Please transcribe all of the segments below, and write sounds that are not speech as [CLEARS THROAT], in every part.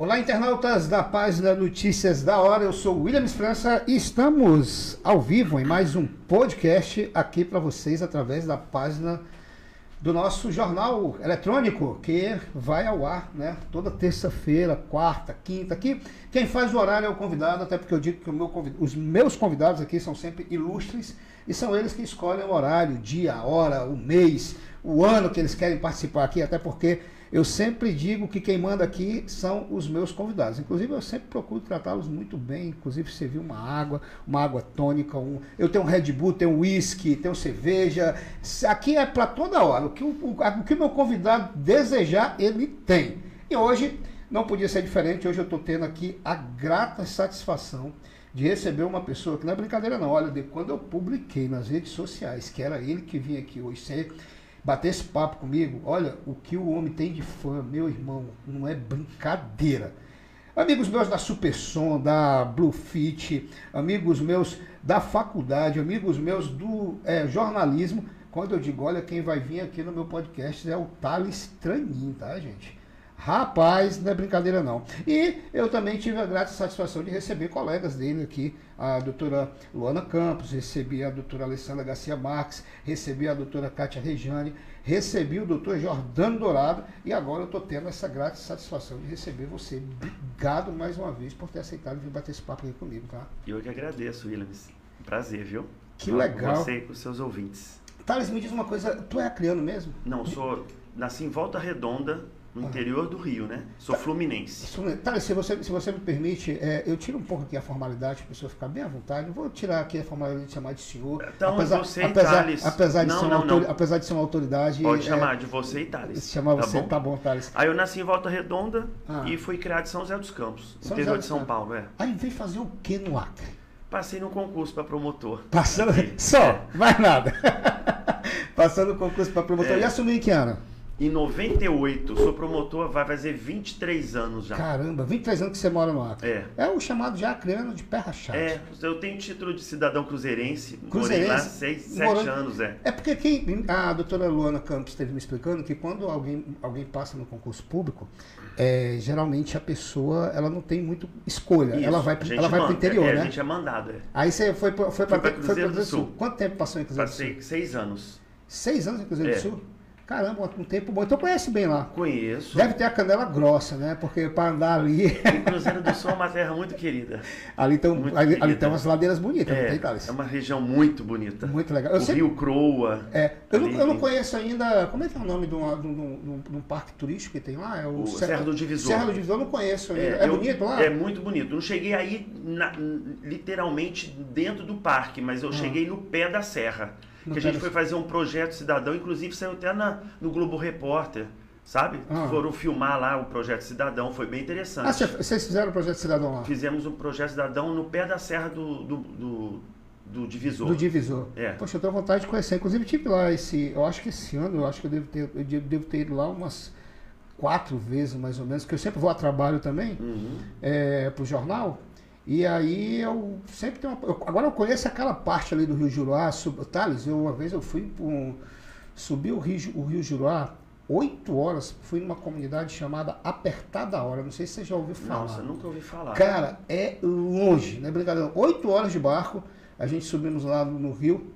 Olá, internautas da página Notícias da Hora. Eu sou o William França e estamos ao vivo em mais um podcast aqui para vocês através da página do nosso jornal eletrônico que vai ao ar, né? Toda terça-feira, quarta, quinta. Aqui quem faz o horário é o convidado, até porque eu digo que meu os meus convidados aqui são sempre ilustres e são eles que escolhem o horário, dia, a hora, o mês, o ano que eles querem participar aqui, até porque eu sempre digo que quem manda aqui são os meus convidados. Inclusive, eu sempre procuro tratá-los muito bem. Inclusive, servir uma água, uma água tônica. Um... Eu tenho um Red Bull, tenho whisky, tenho cerveja. Aqui é para toda hora. O que o, o que meu convidado desejar, ele tem. E hoje não podia ser diferente. Hoje eu estou tendo aqui a grata satisfação de receber uma pessoa que não é brincadeira não. Olha, de quando eu publiquei nas redes sociais que era ele que vinha aqui hoje ser bater esse papo comigo, olha o que o homem tem de fã, meu irmão, não é brincadeira. Amigos meus da Supersom, da Bluefit, amigos meus da faculdade, amigos meus do é, jornalismo, quando eu digo, olha, quem vai vir aqui no meu podcast é o Thales Tranin, tá, gente? Rapaz, não é brincadeira não. E eu também tive a grata satisfação de receber colegas dele aqui, a doutora Luana Campos, recebi a doutora Alessandra Garcia Marques, recebi a doutora Kátia Regiane, recebi o doutor Jordano Dourado e agora eu estou tendo essa grata satisfação de receber você. Obrigado mais uma vez por ter aceitado vir bater esse papo aqui comigo, tá? Eu que agradeço, Williams. Prazer, viu? Que Falar legal. Com você e com seus ouvintes. Thales, me diz uma coisa, tu é acriano mesmo? Não, sou. Nasci em Volta Redonda, no interior do Rio, né? Sou tá. fluminense. Tá, se você, se você me permite, é, eu tiro um pouco aqui a formalidade, para a pessoa ficar bem à vontade. Não vou tirar aqui a formalidade de chamar de senhor. Então, apesar, você apesar, e apesar, de não, ser não, autor, não. apesar de ser uma autoridade. Pode é, chamar de você e Thales. Se chamar tá você, bom? tá bom, Thales. Aí eu nasci em Volta Redonda ah. e fui criado em São José dos Campos, São interior José de São Paulo, é. Aí veio fazer o que no Acre? Passei no concurso para promotor. Passando. [LAUGHS] Só, é. mais nada. [LAUGHS] Passando no concurso para promotor. É. E assumi em que ano? Em 98, sou promotor, vai fazer 23 anos já. Caramba, 23 anos que você mora no Acre. É. É o chamado de acreano de pé rachado. É, eu tenho título de cidadão cruzeirense. Cruzeirense? Morei lá 6, 7 anos, é. É porque quem, a doutora Luana Campos esteve me explicando que quando alguém, alguém passa no concurso público, é, geralmente a pessoa ela não tem muito escolha. Isso, ela vai, ela vai para o interior, é, né? A gente é mandado, é. Aí você foi, foi, foi para Cruzeiro, do Sul. Quanto tempo passou em Cruzeiro Passei do Sul? Passei 6 anos. Seis anos em Cruzeiro é. do Sul? Caramba, um tempo bom. Então conhece bem lá. Conheço. Deve ter a canela grossa, né? Porque para andar ali. [LAUGHS] O Cruzeiro do Sul é uma terra muito querida. ali tem, ali, ali tem umas ladeiras bonitas, é, não tem? É uma região muito bonita. Muito legal. Eu o Rio Croa. É. Eu não, eu não, conheço ainda. Como é que é o nome de um, de um, de um parque turístico que tem lá? É o, o Serra, Serra, do Divisor. Serra do Divisor, eu não conheço ainda. É, é eu, bonito lá? É muito bonito. Não cheguei aí na, literalmente dentro do parque, mas eu ah. cheguei no pé da serra que a gente foi fazer um projeto cidadão, inclusive saiu até na, no Globo Repórter, sabe? Ah. Foram filmar lá o projeto cidadão, foi bem interessante. Ah, vocês fizeram o projeto cidadão lá? Fizemos um projeto cidadão no pé da serra do, do, do, do divisor. Do divisor. É. Poxa, eu tenho vontade de conhecer. Inclusive tive lá esse, eu acho que esse ano, eu acho que eu devo ter, eu devo ter ido lá umas quatro vezes mais ou menos, que eu sempre vou a trabalho também, uhum. é, para o jornal. E aí eu sempre tenho uma, eu, agora eu conheço aquela parte ali do Rio Juruá, sub, Thales, eu uma vez eu fui um, subi o Rio, o Rio Juruá oito horas, fui numa comunidade chamada Apertada Hora, não sei se você já ouviu falar. Nossa, nunca ouvi falar. Cara, é longe, não é brincadeira. Oito horas de barco, a gente subimos lá no Rio,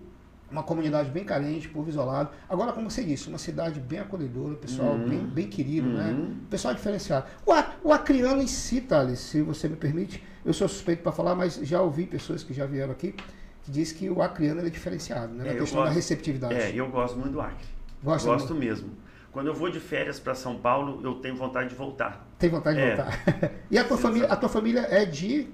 uma comunidade bem carente, povo isolado. Agora, como você disse, uma cidade bem acolhedora, pessoal uhum. bem, bem querido, né? uhum. né? Pessoal diferenciado. O, o acriano em si, Thales, se você me permite, eu sou suspeito para falar, mas já ouvi pessoas que já vieram aqui que diz que o acriano é diferenciado, né? Na é, questão gosto, da receptividade. É, eu gosto muito do Acre. Gosto, gosto mesmo. Quando eu vou de férias para São Paulo, eu tenho vontade de voltar. Tem vontade de é. voltar. [LAUGHS] e a tua família, a tua família é de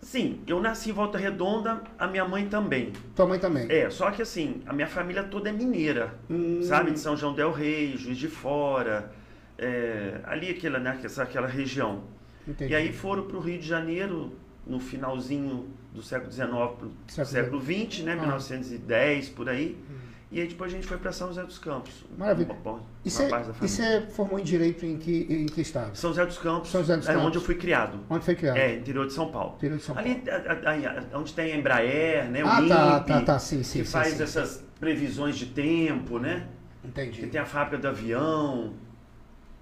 Sim, eu nasci em Volta Redonda, a minha mãe também. Tua mãe também? É, só que assim, a minha família toda é mineira, hum. sabe? De São João del Rei, Juiz de Fora, é, ali aquela, né, aquela região. Entendi. E aí foram para o Rio de Janeiro no finalzinho do século XIX para o século XX, né? Ah. 1910, por aí. Hum. E aí depois a gente foi para São José dos Campos. Maravilha. Uma, e você formou em Direito em que, em que estado? São José dos Campos. São José dos Campos. É onde eu fui criado. Onde foi criado? É, interior de São Paulo. Interior de São Paulo. Ali a, a, a, onde tem a Embraer, né? O ah, INPE, tá, tá, tá, sim, sim. Que sim, faz sim, essas previsões de tempo, né? Entendi. Que tem a fábrica do avião.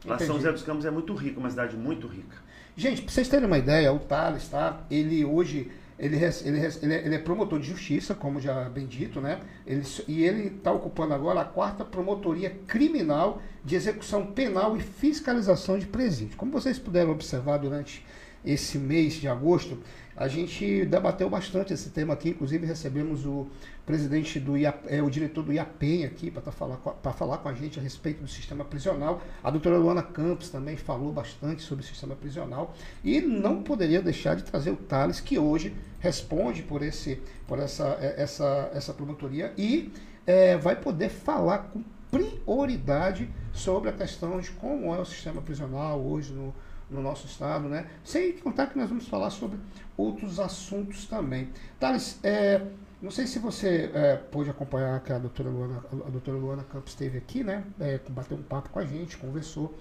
Lá Entendi. São José dos Campos é muito rico, uma cidade muito rica. Gente, para vocês terem uma ideia, o Thales, tá? Ele hoje ele, ele, ele, ele, é promotor de justiça, como já bem dito, né? Ele, e ele está ocupando agora a quarta promotoria criminal de execução penal e fiscalização de presídio. Como vocês puderam observar durante esse mês de agosto, a gente debateu bastante esse tema aqui, inclusive recebemos o presidente do IAP, é, o diretor do IAPEM aqui para tá falar, falar com a gente a respeito do sistema prisional. A doutora Luana Campos também falou bastante sobre o sistema prisional. E não poderia deixar de trazer o Thales, que hoje responde por, esse, por essa, é, essa, essa promotoria e é, vai poder falar com prioridade sobre a questão de como é o sistema prisional hoje no, no nosso estado, né? Sem contar que nós vamos falar sobre outros assuntos também. Thales, é, não sei se você é, pôde acompanhar que a doutora Luana, a doutora Luana Campos esteve aqui, né? É, bateu um papo com a gente, conversou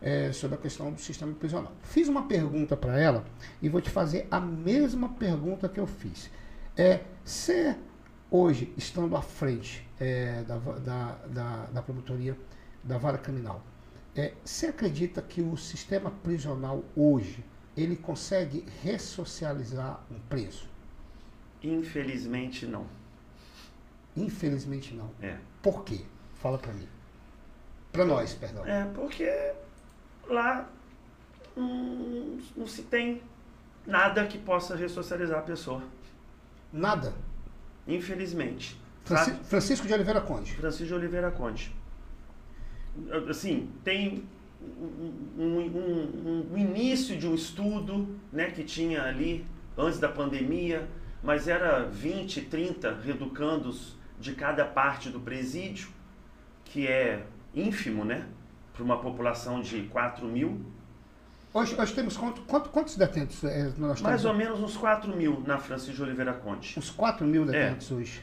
é, sobre a questão do sistema prisional. Fiz uma pergunta para ela e vou te fazer a mesma pergunta que eu fiz. É, se hoje, estando à frente é, da, da, da, da promotoria da vara criminal, é, você acredita que o sistema prisional hoje ele consegue ressocializar um preso? Infelizmente não. Infelizmente não. É. Por quê? Fala para mim. Para nós, perdão. É porque lá hum, não se tem nada que possa ressocializar a pessoa. Nada? Infelizmente. Franci Francisco de Oliveira Conde. Francisco de Oliveira Conde assim, tem um, um, um, início de um estudo né, que tinha ali antes da pandemia, mas era 20, 30 reeducandos de cada parte do presídio, que é ínfimo, né? Para uma população de 4 mil. Hoje, hoje temos quanto, quanto, quantos detentos é, nós Mais ou menos uns 4 mil na Francisco de Oliveira Conte. Uns 4 mil detentos é. hoje.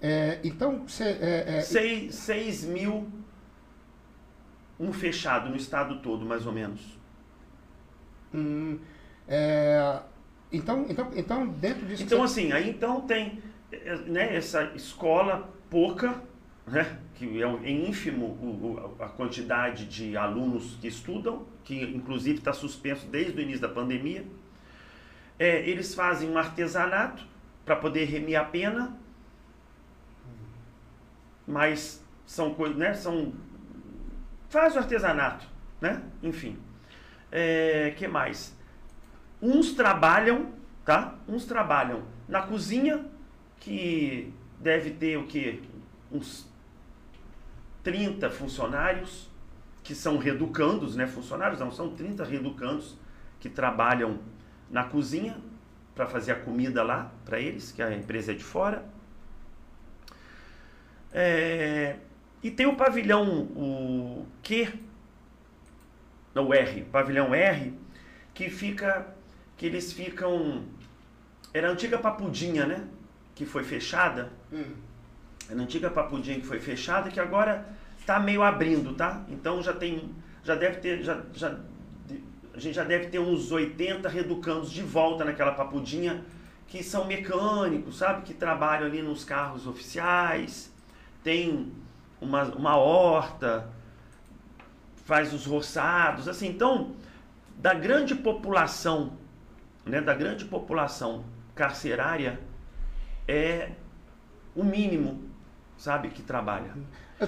É, então, você... É, é, 6, 6 mil um fechado no estado todo, mais ou menos. Hum, é, então, então, então, dentro disso. Então, você... assim, aí então tem é, né, essa escola pouca, né, que é ínfimo o, a quantidade de alunos que estudam, que inclusive está suspenso desde o início da pandemia. É, eles fazem um artesanato para poder remir a pena, mas são coisas, né, são faz o artesanato, né? Enfim. É, que mais? Uns trabalham, tá? Uns trabalham na cozinha, que deve ter o que? Uns 30 funcionários, que são reeducandos, né? Funcionários não, são 30 reeducandos que trabalham na cozinha para fazer a comida lá para eles, que a empresa é de fora. É, e tem o pavilhão o Q, o R, pavilhão R, que fica, que eles ficam, era a antiga papudinha, né? Que foi fechada. Hum. Era a antiga papudinha que foi fechada, que agora tá meio abrindo, tá? Então já tem, já deve ter, já, já, a gente já deve ter uns 80 reeducandos de volta naquela papudinha, que são mecânicos, sabe? Que trabalham ali nos carros oficiais. Tem uma, uma horta, faz os roçados, assim. Então, da grande população, né, da grande população carcerária, é o mínimo, sabe, que trabalha.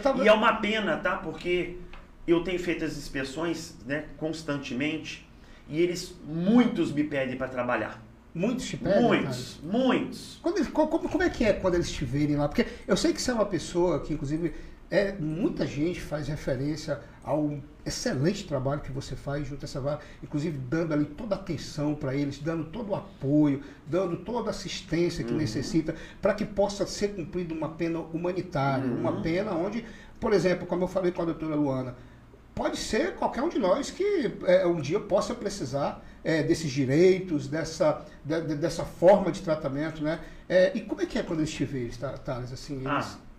Tava... E é uma pena, tá? Porque eu tenho feito as inspeções, né, constantemente, e eles, muitos me pedem para trabalhar. Muitos te pedem? Muitos, cara? muitos. Quando, como, como, é que é quando eles te verem lá? Porque eu sei que você é uma pessoa que, inclusive, é, muita gente faz referência ao excelente trabalho que você faz junto a essa vara, inclusive dando ali toda a atenção para eles, dando todo o apoio, dando toda a assistência que uhum. necessita para que possa ser cumprida uma pena humanitária, uhum. uma pena onde, por exemplo, como eu falei com a doutora Luana, pode ser qualquer um de nós que é, um dia possa precisar é, desses direitos, dessa, de, dessa forma de tratamento, né? É, e como é que é quando eles te veem, Thales? Assim, eles... Ah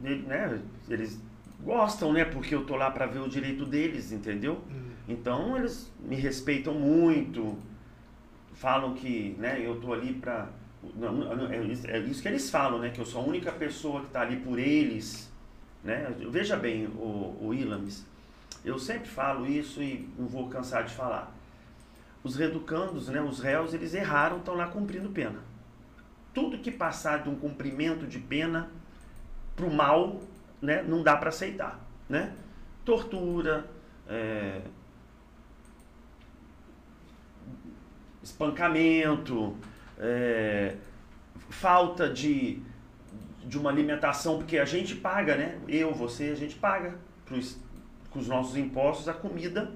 né, eles gostam, né? Porque eu tô lá para ver o direito deles, entendeu? Hum. Então eles me respeitam muito, falam que, né? Eu tô ali para é, é isso que eles falam, né? Que eu sou a única pessoa que está ali por eles, né? Veja bem, o, o Ilames, Eu sempre falo isso e não vou cansar de falar. Os reeducandos, né, os réus, eles erraram, estão lá cumprindo pena. Tudo que passar de um cumprimento de pena para o mal, né, não dá para aceitar. Né? Tortura, é, espancamento, é, falta de, de uma alimentação, porque a gente paga, né? Eu, você, a gente paga pros, com os nossos impostos a comida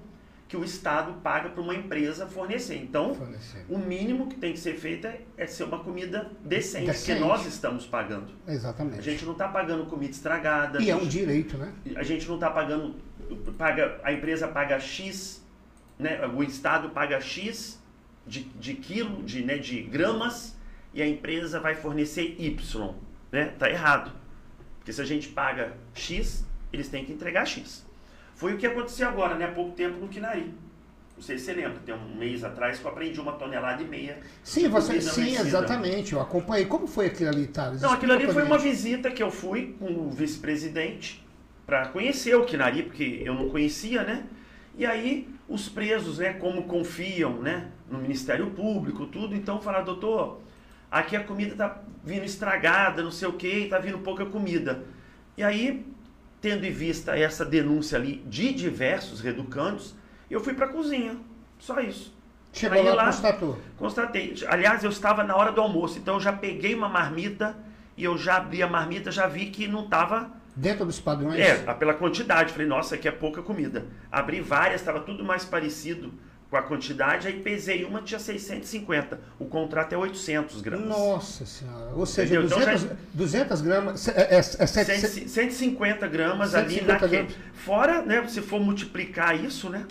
que o Estado paga para uma empresa fornecer. Então, fornecer. o mínimo que tem que ser feito é, é ser uma comida decente, decente, porque nós estamos pagando. Exatamente. A gente não está pagando comida estragada. E é um direito, né? A gente não está pagando, paga, a empresa paga X, né? o Estado paga X de, de quilo, de, né, de gramas, e a empresa vai fornecer Y. Né? Tá errado. Porque se a gente paga X, eles têm que entregar X. Foi o que aconteceu agora, né? há pouco tempo no Quinari. Não sei se você lembra, tem um mês atrás que eu aprendi uma tonelada e meia. Sim, você, sim, exatamente. Eu acompanhei. Como foi aquilo ali, Thales? Não, aquilo ali foi uma visita que eu fui com o vice-presidente para conhecer o Quinari, porque eu não conhecia, né? E aí os presos, né, como confiam, né, no Ministério Público, tudo, então falaram, doutor, aqui a comida está vindo estragada, não sei o que, está vindo pouca comida. E aí, tendo em vista essa denúncia ali de diversos reeducandos, eu fui para a cozinha, só isso. Chegou aí, lá, constatou? Constatei. Aliás, eu estava na hora do almoço, então eu já peguei uma marmita e eu já abri a marmita, já vi que não estava Dentro dos padrões? É, pela quantidade. Falei, nossa, aqui é pouca comida. Abri várias, estava tudo mais parecido com a quantidade, aí pesei uma, tinha 650. O contrato é 800 gramas. Nossa senhora. Ou seja, 200, então, já... 200 gramas. É, é, é 7, 150 gramas 150 ali naquele. Gramas. Fora, né, se for multiplicar isso, né?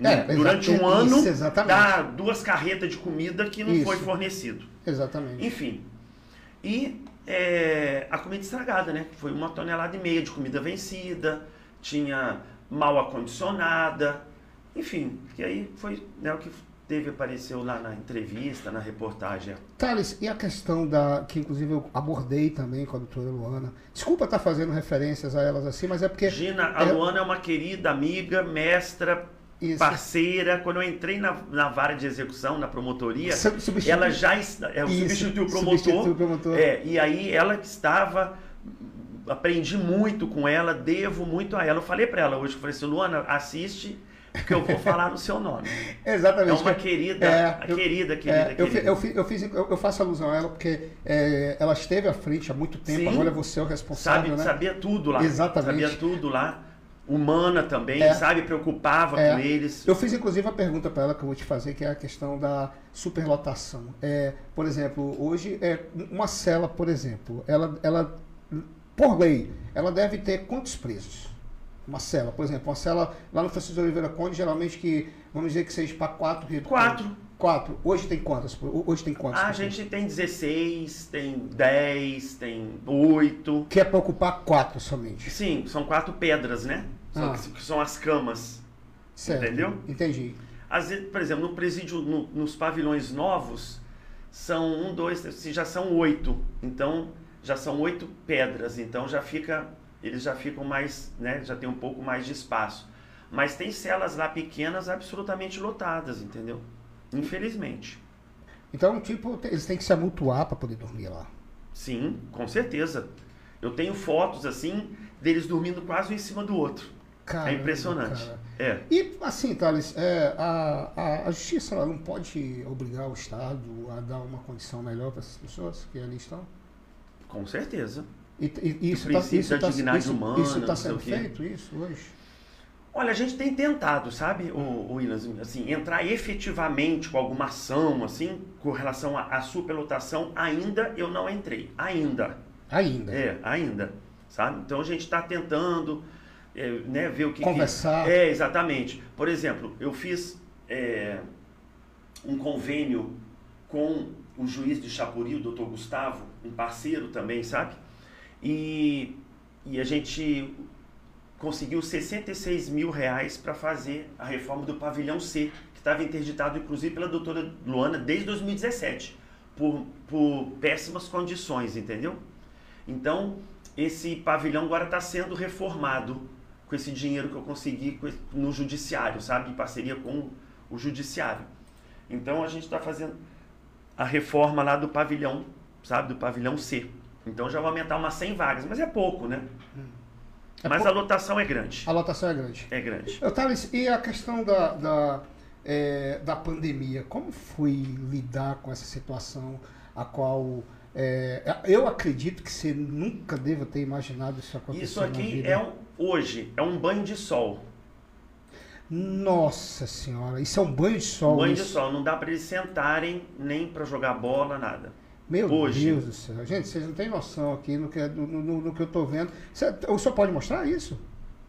É, durante um ano, isso, dá duas carretas de comida que não isso. foi fornecido. Exatamente. Enfim. E é, a comida estragada, né? Foi uma tonelada e meia de comida vencida, tinha mal acondicionada, enfim, que aí foi né, o que teve apareceu lá na entrevista, na reportagem. Thales, e a questão da que inclusive eu abordei também com a doutora Luana. Desculpa estar fazendo referências a elas assim, mas é porque Gina, a é... Luana é uma querida amiga, mestra, isso. parceira. Quando eu entrei na, na vara de execução, na promotoria, substitui. ela já ela substituiu o promotor. Substituiu o promotor. É, e aí ela que estava. Aprendi muito com ela, devo muito a ela. Eu falei para ela hoje, eu falei assim, Luana, assiste que eu vou falar no seu nome. [LAUGHS] Exatamente. É uma querida, é, eu, querida, querida, é, querida. Eu, eu, fiz, eu, eu, faço alusão a ela porque é, ela esteve à frente há muito tempo, Sim, agora você é o responsável, sabe, né? Sabia tudo lá. Exatamente. Sabia tudo lá humana também, é. sabe? Preocupava é. com eles. Eu fiz inclusive a pergunta para ela que eu vou te fazer, que é a questão da superlotação. É, por exemplo, hoje é uma cela, por exemplo, ela, ela por lei, ela deve ter quantos presos? Uma cela, por exemplo, uma cela lá no Francisco de Oliveira Conde, geralmente que, vamos dizer que seja para quatro Quatro. Quatro. Hoje tem quantas? Hoje tem quantas? A gente tem 16, tem 10, tem 8. Que é para ocupar quatro somente. Sim, são quatro pedras, né? São, ah. Que são as camas. Certo. Entendeu? Entendi. Às vezes, por exemplo, no presídio, no, nos pavilhões novos, são um, dois, já são oito. Então, já são oito pedras. Então, já fica, eles já ficam mais, né? Já tem um pouco mais de espaço. Mas tem celas lá pequenas absolutamente lotadas, entendeu? Infelizmente. Então, tipo, eles têm que se amutuar para poder dormir lá. Sim, com certeza. Eu tenho fotos assim deles dormindo quase um em cima do outro. Caramba, é impressionante. Cara. É. E assim, Thales, é, a, a, a, justiça ela não pode obrigar o Estado a dar uma condição melhor para essas pessoas que ali estão? Com certeza. E, e isso está isso tá, isso, humana, isso tá sendo feito isso hoje? Olha, a gente tem tentado, sabe, o, o assim, entrar efetivamente com alguma ação, assim, com relação à superlotação, ainda eu não entrei. Ainda. Ainda. É, ainda. Sabe? Então a gente está tentando é, né, ver o que. Conversar. Que... É, exatamente. Por exemplo, eu fiz é, um convênio com o juiz de Chapuri, o doutor Gustavo, um parceiro também, sabe? E, e a gente conseguiu 66 mil reais para fazer a reforma do pavilhão C, que estava interditado inclusive pela doutora Luana desde 2017, por, por péssimas condições, entendeu? Então, esse pavilhão agora está sendo reformado com esse dinheiro que eu consegui no judiciário, sabe? Em parceria com o judiciário. Então a gente está fazendo a reforma lá do pavilhão, sabe? Do pavilhão C. Então já vai aumentar umas 100 vagas, mas é pouco, né? É mas pouco. a lotação é grande. A lotação é grande. É grande. Eu, Thales, e a questão da, da, é, da pandemia? Como foi lidar com essa situação a qual é, eu acredito que você nunca deva ter imaginado isso acontecer. Isso aqui é um, hoje é um banho de sol. Nossa senhora, isso é um banho de sol. Banho isso. de sol, não dá para eles sentarem nem para jogar bola, nada. Meu Hoje. Deus do céu. Gente, vocês não têm noção aqui no que, no, no, no que eu estou vendo. Você, o senhor pode mostrar isso?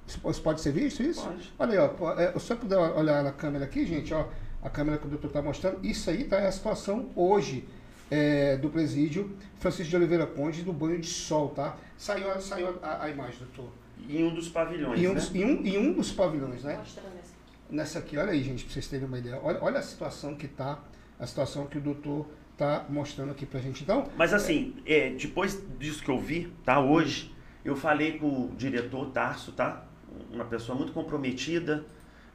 Isso pode ser visto isso? Pode. Olha aí, ó. É, o senhor puder olhar na câmera aqui, gente, ó. A câmera que o doutor está mostrando. Isso aí tá, é a situação hoje é, do presídio Francisco de Oliveira Conde no banho de sol, tá? Saiu, saiu a, a imagem, doutor. Em um dos pavilhões, em um, né? Em um, em um dos pavilhões, né? Nessa aqui, olha aí, gente, para vocês terem uma ideia. Olha, olha a situação que tá, a situação que o doutor tá mostrando aqui pra gente. Então, Mas assim, é, depois disso que eu vi, tá, hoje, eu falei com o diretor Tarso, tá? Uma pessoa muito comprometida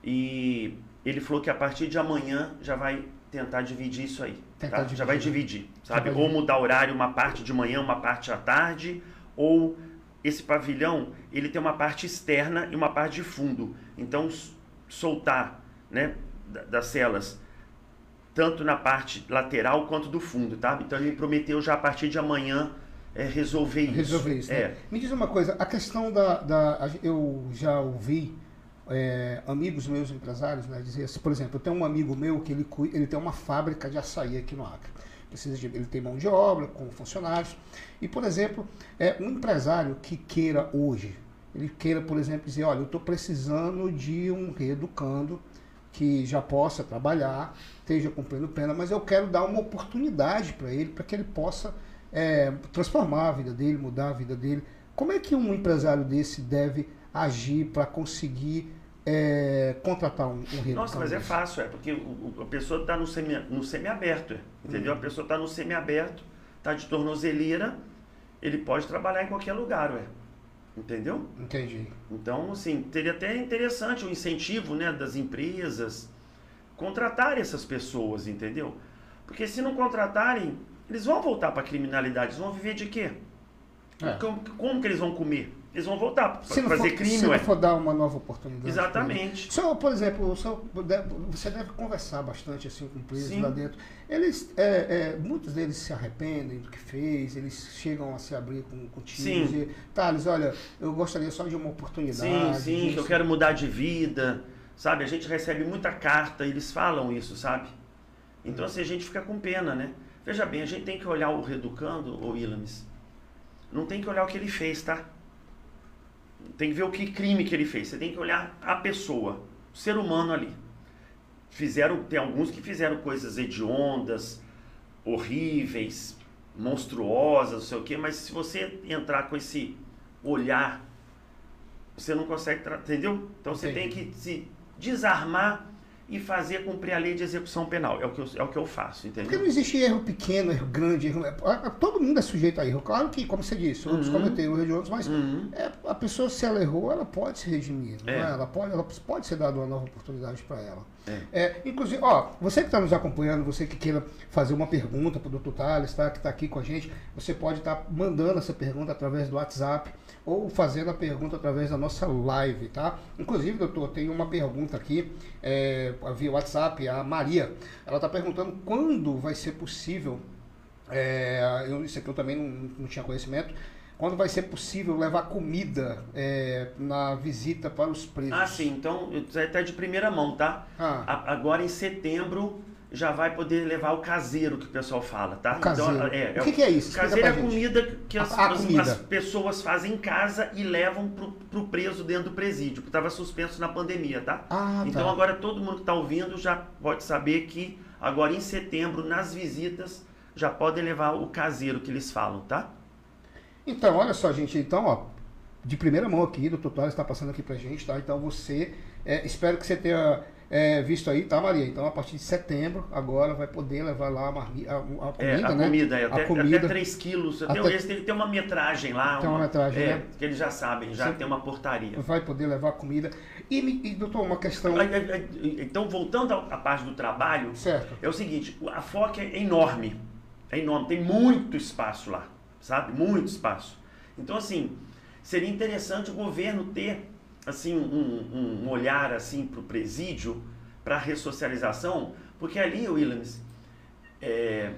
e ele falou que a partir de amanhã já vai tentar dividir isso aí. Tá? Dividir. Já vai dividir, sabe? Vai ou mudar horário, uma parte de manhã, uma parte à tarde, ou esse pavilhão, ele tem uma parte externa e uma parte de fundo. Então, soltar, né, das celas tanto na parte lateral quanto do fundo, tá? Então ele prometeu já a partir de amanhã é, resolver isso. Resolver isso. Né? É. Me diz uma coisa, a questão da, da eu já ouvi é, amigos meus empresários né, dizer assim, por exemplo, eu tenho um amigo meu que ele, ele tem uma fábrica de açaí aqui no Acre. Precisa de, ele tem mão de obra, com funcionários. E, por exemplo, é, um empresário que queira hoje, ele queira, por exemplo, dizer, olha, eu estou precisando de um reeducando que já possa trabalhar, esteja cumprindo pena, mas eu quero dar uma oportunidade para ele, para que ele possa é, transformar a vida dele, mudar a vida dele. Como é que um empresário desse deve agir para conseguir é, contratar um, um Nossa, mas é fácil, é porque o, a pessoa está no, semi, no semiaberto, entendeu? Hum. A pessoa está no semiaberto, está de tornozeleira, ele pode trabalhar em qualquer lugar, ué. Entendeu? Entendi. Então, assim, teria até interessante o incentivo né, das empresas contratarem essas pessoas, entendeu? Porque se não contratarem, eles vão voltar para a criminalidade. Eles vão viver de quê? É. Como, como que eles vão comer? Eles vão voltar para fazer for, crime. Se não for dar uma nova oportunidade. Exatamente. Só, por exemplo, só, você deve conversar bastante assim com presos Sim. lá dentro. Eles, é, é, muitos deles se arrependem do que fez, eles chegam a se abrir com, contigo sim. e dizer, Thales, olha, eu gostaria só de uma oportunidade. Sim, sim, disso. que eu quero mudar de vida. Sabe, a gente recebe muita carta, eles falam isso, sabe? Então, hum. assim, a gente fica com pena, né? Veja bem, a gente tem que olhar o Reeducando, o Ilames. Não tem que olhar o que ele fez, tá? Tem que ver o que crime que ele fez. Você tem que olhar a pessoa, o ser humano ali. Fizeram, tem alguns que fizeram coisas hediondas, horríveis, monstruosas, não sei o quê, mas se você entrar com esse olhar, você não consegue, entendeu? Então você Entendi. tem que se desarmar e fazer cumprir a lei de execução penal. É o que eu, é o que eu faço, entendeu? Porque não existe erro pequeno, erro grande, erro... todo mundo é sujeito a erro. Claro que, como você disse, outros uhum. cometeram erro de outros, mas uhum. é, a pessoa, se ela errou, ela pode se redimir. É. É? Ela, pode, ela pode ser dada uma nova oportunidade para ela. É. é. inclusive, ó, você que está nos acompanhando, você que queira fazer uma pergunta para o Dr. Thales, tá, que está aqui com a gente, você pode estar tá mandando essa pergunta através do WhatsApp ou fazendo a pergunta através da nossa live, tá? Inclusive, doutor, tem uma pergunta aqui é, via WhatsApp, a Maria. Ela está perguntando quando vai ser possível, é, eu, isso aqui eu também não, não tinha conhecimento, quando vai ser possível levar comida é, na visita para os presos? Ah, sim. Então, até de primeira mão, tá? Ah. A, agora em setembro já vai poder levar o caseiro que o pessoal fala, tá? O caseiro. Então, é, o que, que é isso? Caseiro é a comida que as, a, a comida. as, pessoas fazem em casa e levam pro, pro preso dentro do presídio, que estava suspenso na pandemia, tá? Ah, então tá. agora todo mundo que está ouvindo já pode saber que agora em setembro, nas visitas, já podem levar o caseiro que eles falam, tá? Então, olha só, gente, então, ó, de primeira mão aqui, o doutor está passando aqui pra gente, tá? Então você, é, espero que você tenha é, visto aí, tá, Maria? Então, a partir de setembro, agora vai poder levar lá a, a, a comida, é, a né? Comida, é, até, a comida, até 3 quilos. Até, tem, uma metragem lá. Tem uma, uma metragem, é, né? Que eles já sabem, já Sim. tem uma portaria. Vai poder levar comida. E, e doutor, uma questão... Então, voltando à parte do trabalho, certo. é o seguinte, a FOC é enorme. É enorme, tem muito espaço lá, sabe? Muito espaço. Então, assim, seria interessante o governo ter assim um, um olhar assim para o presídio, para a ressocialização, porque ali, Williams, é,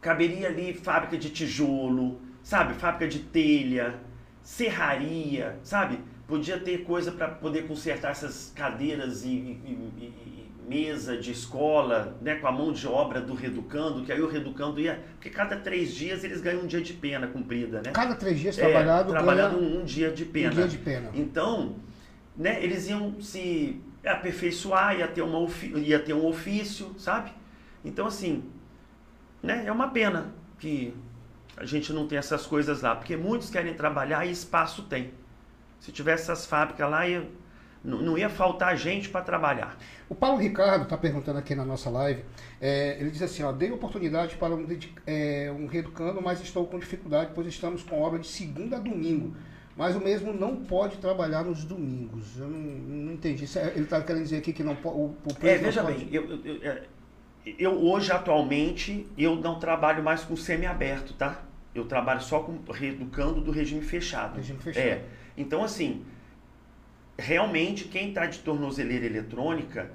caberia ali fábrica de tijolo, sabe, fábrica de telha, serraria, sabe? Podia ter coisa para poder consertar essas cadeiras e, e, mesa de escola, né, com a mão de obra do reeducando, que aí o reeducando ia. Porque cada três dias eles ganham um dia de pena cumprida, né? Cada três dias trabalhado. É, trabalhado um, um, dia de pena. Um dia de pena. Então, né, eles iam se aperfeiçoar, ia ter, uma, ia ter um ofício, sabe? Então, assim, né, é uma pena que a gente não tem essas coisas lá, porque muitos querem trabalhar e espaço tem. Se tivesse essas fábricas lá, ia não ia faltar gente para trabalhar. O Paulo Ricardo está perguntando aqui na nossa live. É, ele diz assim: ó, dei oportunidade para um, é, um reeducando, mas estou com dificuldade, pois estamos com obra de segunda a domingo. Mas o mesmo não pode trabalhar nos domingos. Eu não, não entendi. É, ele está querendo dizer aqui que não pode. O, o é, veja pode... bem, eu, eu, eu, eu, hoje, atualmente, eu não trabalho mais com semi-aberto, tá? Eu trabalho só com reeducando do regime fechado. Regime fechado. É. Então, assim, realmente quem está de tornozeleira eletrônica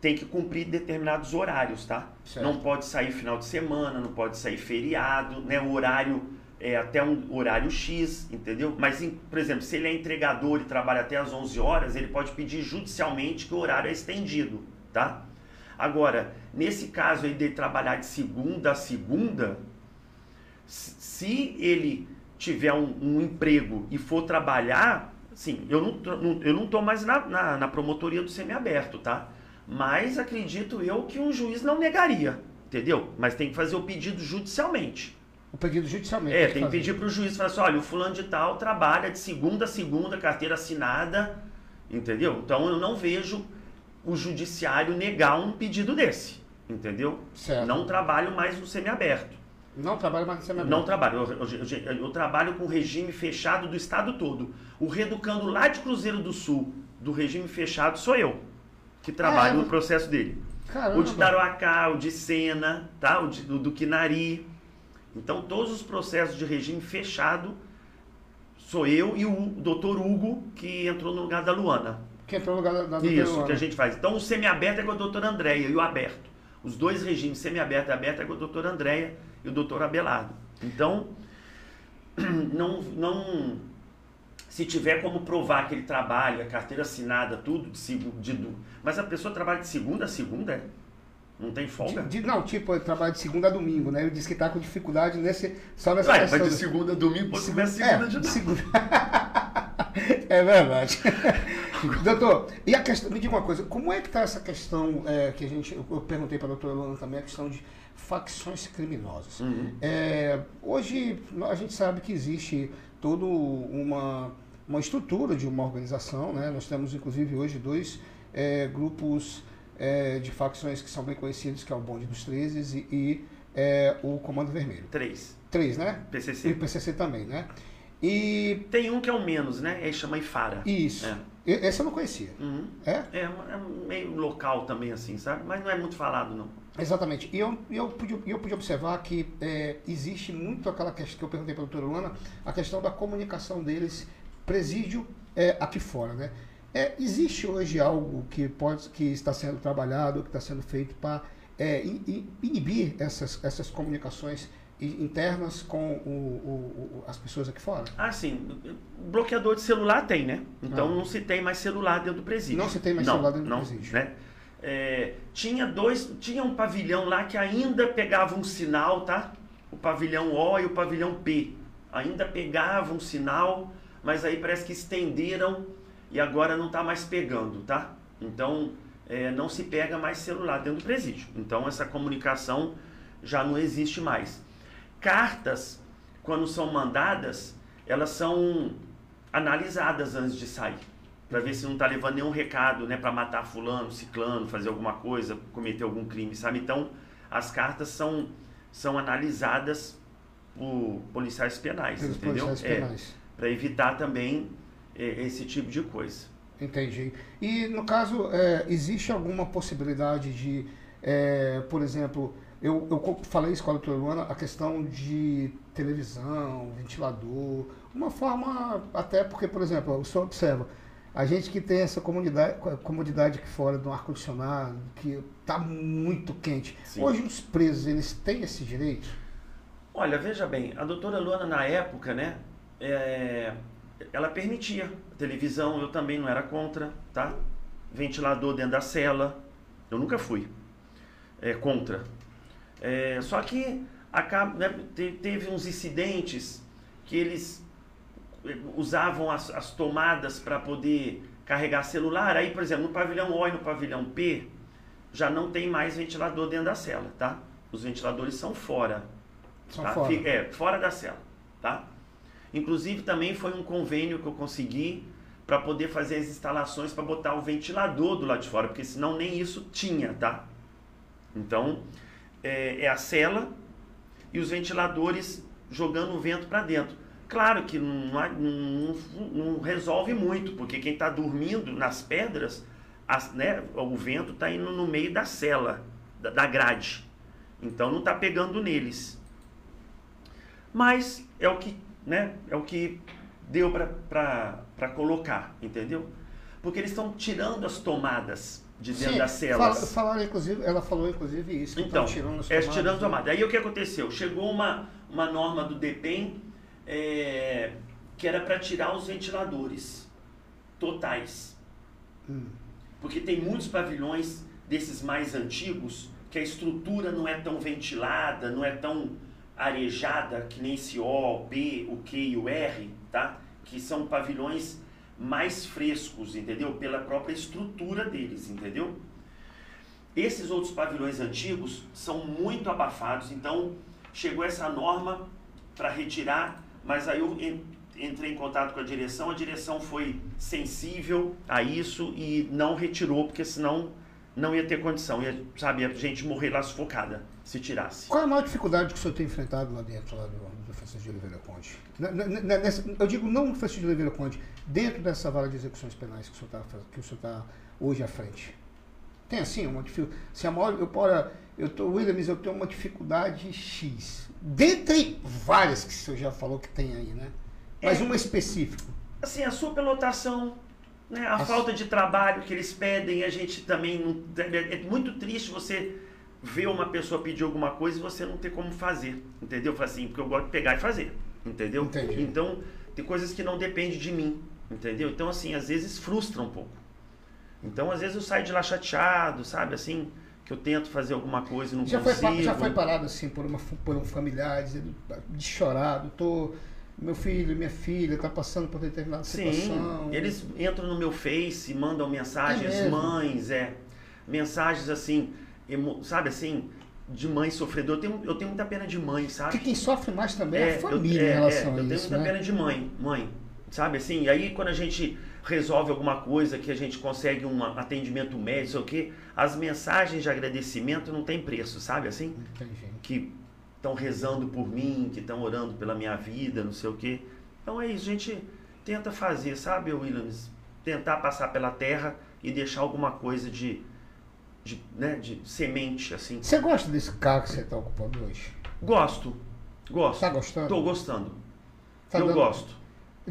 tem que cumprir determinados horários, tá? Certo. Não pode sair final de semana, não pode sair feriado, né? O horário é até um horário X, entendeu? Mas, por exemplo, se ele é entregador e trabalha até às 11 horas, ele pode pedir judicialmente que o horário é estendido, tá? Agora, nesse caso aí de trabalhar de segunda a segunda, se ele tiver um, um emprego e for trabalhar, Sim, eu não, eu não tô mais na, na, na promotoria do semiaberto, tá? Mas acredito eu que um juiz não negaria, entendeu? Mas tem que fazer o pedido judicialmente. O pedido judicialmente. É, tem que pedir para o juiz, falar assim, olha, o fulano de tal trabalha de segunda a segunda, carteira assinada, entendeu? Então eu não vejo o judiciário negar um pedido desse, entendeu? Certo. Não trabalho mais no semiaberto. Não trabalho mais semiaberto. Não trabalho. Eu, eu, eu, trabalho com regime fechado do estado todo. O reeducando lá de Cruzeiro do Sul, do regime fechado, sou eu que trabalho é, no processo dele. Caramba. O de Tarouacá, o de Sena, tá? o de, do, do Quinari. Então, todos os processos de regime fechado sou eu e o doutor Hugo, que entrou no lugar da Luana. Que entrou no lugar da, da Isso, Luana. que a gente faz. Então, o semiaberto é com a doutora Andréia e o aberto. Os dois regimes, semiaberto e aberto, é com a doutora Andréia e o doutor Abelardo. Então, [CLEARS THROAT] não, não, se tiver como provar que ele trabalha, carteira assinada, tudo, de, de, mas a pessoa trabalha de segunda a segunda, não tem folga? De, de, não, tipo, ele trabalha de segunda a domingo, né? Ele disse que está com dificuldade nesse, só nessa Vai, questão. Mas de segunda a domingo, pode segunda, segunda é, de. Segunda. [LAUGHS] é verdade. [LAUGHS] Doutor, e a questão, me diga uma coisa, como é que está essa questão é, que a gente, eu perguntei para a doutora Luana também, a questão de facções criminosas. Uhum. É, hoje a gente sabe que existe toda uma, uma estrutura de uma organização, né? nós temos inclusive hoje dois é, grupos é, de facções que são bem conhecidos, que é o Bonde dos 13 e, e é, o Comando Vermelho. Três. Três, né? PCC. E o PCC também, né? E... Tem um que é o menos, né? Ele chama Ifara. Isso. É. Esse eu não conhecia. Uhum. É? é? É meio local também, assim, sabe? Mas não é muito falado, não. Exatamente. E eu, eu, pude, eu pude observar que é, existe muito aquela questão que eu perguntei para a doutora Luana, a questão da comunicação deles, presídio é, aqui fora, né? É, existe hoje algo que, pode, que está sendo trabalhado, que está sendo feito para é, inibir essas, essas comunicações internas com o, o, as pessoas aqui fora? Ah, sim. Bloqueador de celular tem, né? Então ah. não se tem mais celular dentro do presídio. Não se tem mais não, celular dentro não, do presídio. Né? É, tinha dois, tinha um pavilhão lá que ainda pegava um sinal, tá? O pavilhão O e o pavilhão P. Ainda pegava um sinal, mas aí parece que estenderam e agora não está mais pegando, tá? Então é, não se pega mais celular dentro do presídio. Então essa comunicação já não existe mais cartas, quando são mandadas, elas são analisadas antes de sair. Para ver se não está levando nenhum recado, né, para matar fulano, ciclano, fazer alguma coisa, cometer algum crime, sabe? Então, as cartas são são analisadas por policiais penais, Pelos entendeu? Policiais é, penais. Para evitar também é, esse tipo de coisa. Entendi. E no caso, é, existe alguma possibilidade de, é, por exemplo, eu, eu falei isso com a doutora Luana, a questão de televisão, ventilador, uma forma, até porque, por exemplo, o senhor observa, a gente que tem essa comodidade, comodidade aqui fora do ar-condicionado, que está muito quente. Sim. Hoje os presos, eles têm esse direito? Olha, veja bem, a doutora Luana na época, né, é, ela permitia televisão, eu também não era contra, tá? Ventilador dentro da cela, eu nunca fui é, contra. É, só que acaba, né, teve uns incidentes que eles usavam as, as tomadas para poder carregar celular. Aí, por exemplo, no pavilhão O e no pavilhão P, já não tem mais ventilador dentro da cela, tá? Os ventiladores são fora. São tá? fora. É, fora da cela, tá? Inclusive também foi um convênio que eu consegui para poder fazer as instalações para botar o ventilador do lado de fora, porque senão nem isso tinha, tá? Então, é, é a cela e os ventiladores jogando o vento para dentro. Claro que não, não, não, resolve muito, porque quem está dormindo nas pedras, as, né, o vento está indo no meio da cela, da, da grade. Então não está pegando neles. Mas é o que, né, é o que deu para colocar, entendeu? Porque eles estão tirando as tomadas de dentro Sim, das celas. Falaram, inclusive, ela falou inclusive isso. Então, tirando as tomadas. É, tirando as né? tomadas. Aí o que aconteceu? Chegou uma, uma norma do DEPEN é, que era para tirar os ventiladores totais. Hum. Porque tem muitos pavilhões desses mais antigos que a estrutura não é tão ventilada, não é tão arejada que nem esse O, o B, o Q e o R, tá? Que são pavilhões mais frescos, entendeu? Pela própria estrutura deles, entendeu? Esses outros pavilhões antigos são muito abafados, então chegou essa norma para retirar mas aí eu entrei em contato com a direção, a direção foi sensível a isso e não retirou, porque senão não ia ter condição, ia, sabe, a gente morrer lá sufocada se tirasse. Qual é a maior dificuldade que o senhor tem enfrentado lá dentro lá do, do Francisco de Oliveira Conde? Nessa, eu digo não no Francisco de Oliveira Conde, dentro dessa vara de execuções penais que o senhor está tá hoje à frente. Tem assim uma dificuldade. Se a maior, eu, ora, eu tô, Williams, eu tenho uma dificuldade X. Dentre várias que o senhor já falou que tem aí, né? Mas é, uma específica. Assim, a superlotação, né? a, a falta de trabalho que eles pedem, a gente também. Não, é, é muito triste você ver uma pessoa pedir alguma coisa e você não ter como fazer. Entendeu? Assim, porque eu gosto de pegar e fazer. Entendeu? Entendi. Então, tem coisas que não dependem de mim. Entendeu? Então, assim, às vezes frustra um pouco. Então, às vezes eu saio de lá chateado, sabe? Assim, que eu tento fazer alguma coisa e não já consigo. Foi, já foi parado assim por, uma, por um familiar, dizendo, de chorado, tô, meu filho, minha filha está passando por determinada Sim, situação. eles entram no meu Face, mandam mensagens, é mães, é, mensagens assim, emo, sabe assim, de mãe sofredora. Eu tenho, eu tenho muita pena de mãe, sabe? Porque quem sofre mais também é, é a família eu, é, em relação é, a isso. Eu tenho muita né? pena de mãe, mãe, sabe assim? E aí quando a gente resolve alguma coisa, que a gente consegue um atendimento médico, sei o quê, as mensagens de agradecimento não tem preço, sabe assim? Entendi. Que estão rezando por mim, que estão orando pela minha vida, não sei o quê. Então é isso, a gente tenta fazer, sabe, Williams? Tentar passar pela terra e deixar alguma coisa de, de, né, de semente, assim. Você gosta desse carro que você está ocupando hoje? Gosto, gosto. Está gostando? Estou gostando. Tá Eu dando... gosto.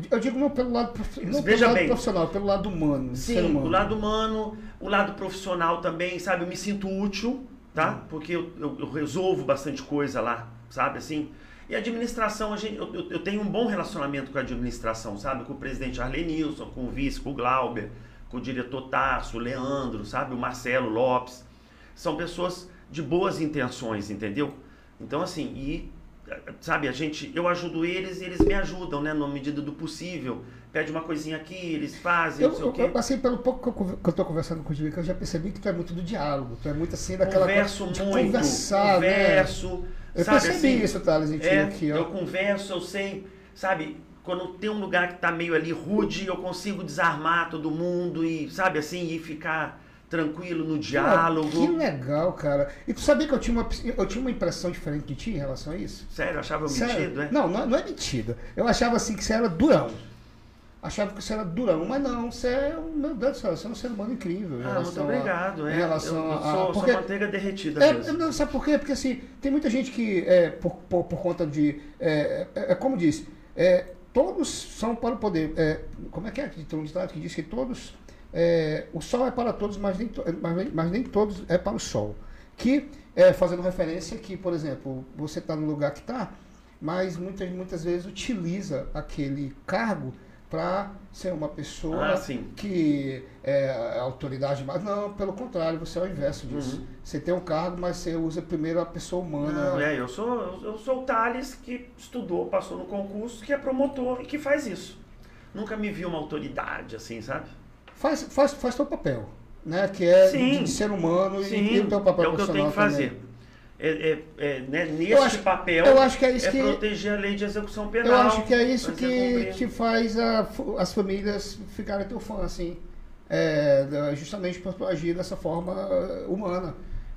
Eu digo não pelo lado, não Veja pelo lado bem, profissional, pelo lado humano. Sim, humano. o lado humano, o lado profissional também, sabe? Eu me sinto útil, tá? Hum. Porque eu, eu, eu, resolvo bastante coisa lá, sabe? Assim. E a administração, a gente, eu, eu, tenho um bom relacionamento com a administração, sabe? Com o presidente Arlenilson, com o vice, com o Glauber, com o diretor Tasso, o Leandro, sabe? O Marcelo Lopes. São pessoas de boas intenções, entendeu? Então, assim, e sabe, a gente, eu ajudo eles e eles me ajudam, né, na medida do possível. Pede uma coisinha aqui, eles fazem, eu, não sei eu, o quê. Assim, pelo pouco que eu, que eu tô conversando com o Diego, eu já percebi que tu é muito do diálogo, tu é muito assim daquela converso coisa de muito, conversar, né? converso, né? Eu sabe, percebi assim, isso, Thales, em ti é, aqui, ó. Eu converso, eu sei, sabe, quando tem um lugar que está meio ali rude, eu consigo desarmar todo mundo e, sabe assim, e ficar tranquilo no diálogo. que legal, cara. E tu sabia que eu tinha uma, eu tinha uma impressão diferente de ti em relação a isso? Sério, achava Sério? metido, é? Não, não, não é metido. Eu achava assim que você era durão achava que você era durão, mas não, você é, meu Deus do céu, você é um ser humano incrível. Ah, muito obrigado. A, é. Em relação eu, eu a, sou, porque, sou manteiga derretida é, mesmo. Não, sabe por quê? Porque assim, tem muita gente que, é, por, por, por conta de, é, é, é como diz, é, todos são para o poder. É, como é que é? Tem um ditado que diz que todos, é, o sol é para todos, mas nem, mas, mas nem todos é para o sol. Que, é, fazendo referência que, por exemplo, você está no lugar que está, mas muitas, muitas vezes utiliza aquele cargo para ser uma pessoa ah, que é autoridade, mas não, pelo contrário, você é o inverso disso. Uhum. Você tem um cargo, mas você usa primeiro a pessoa humana. Não, é, eu sou, eu sou o Thales que estudou, passou no concurso, que é promotor e que faz isso. Nunca me vi uma autoridade assim, sabe? Faz, faz, faz teu papel, né? Que é de, de, ser humano Sim. e, e o teu papel é o que eu tenho que fazer. Também é, é, é né, neste acho, papel eu acho que é, isso é que, proteger a lei de execução penal. Eu acho que é isso que, que faz a, as famílias ficarem teu fã, assim. É, justamente por agir dessa forma uh, humana.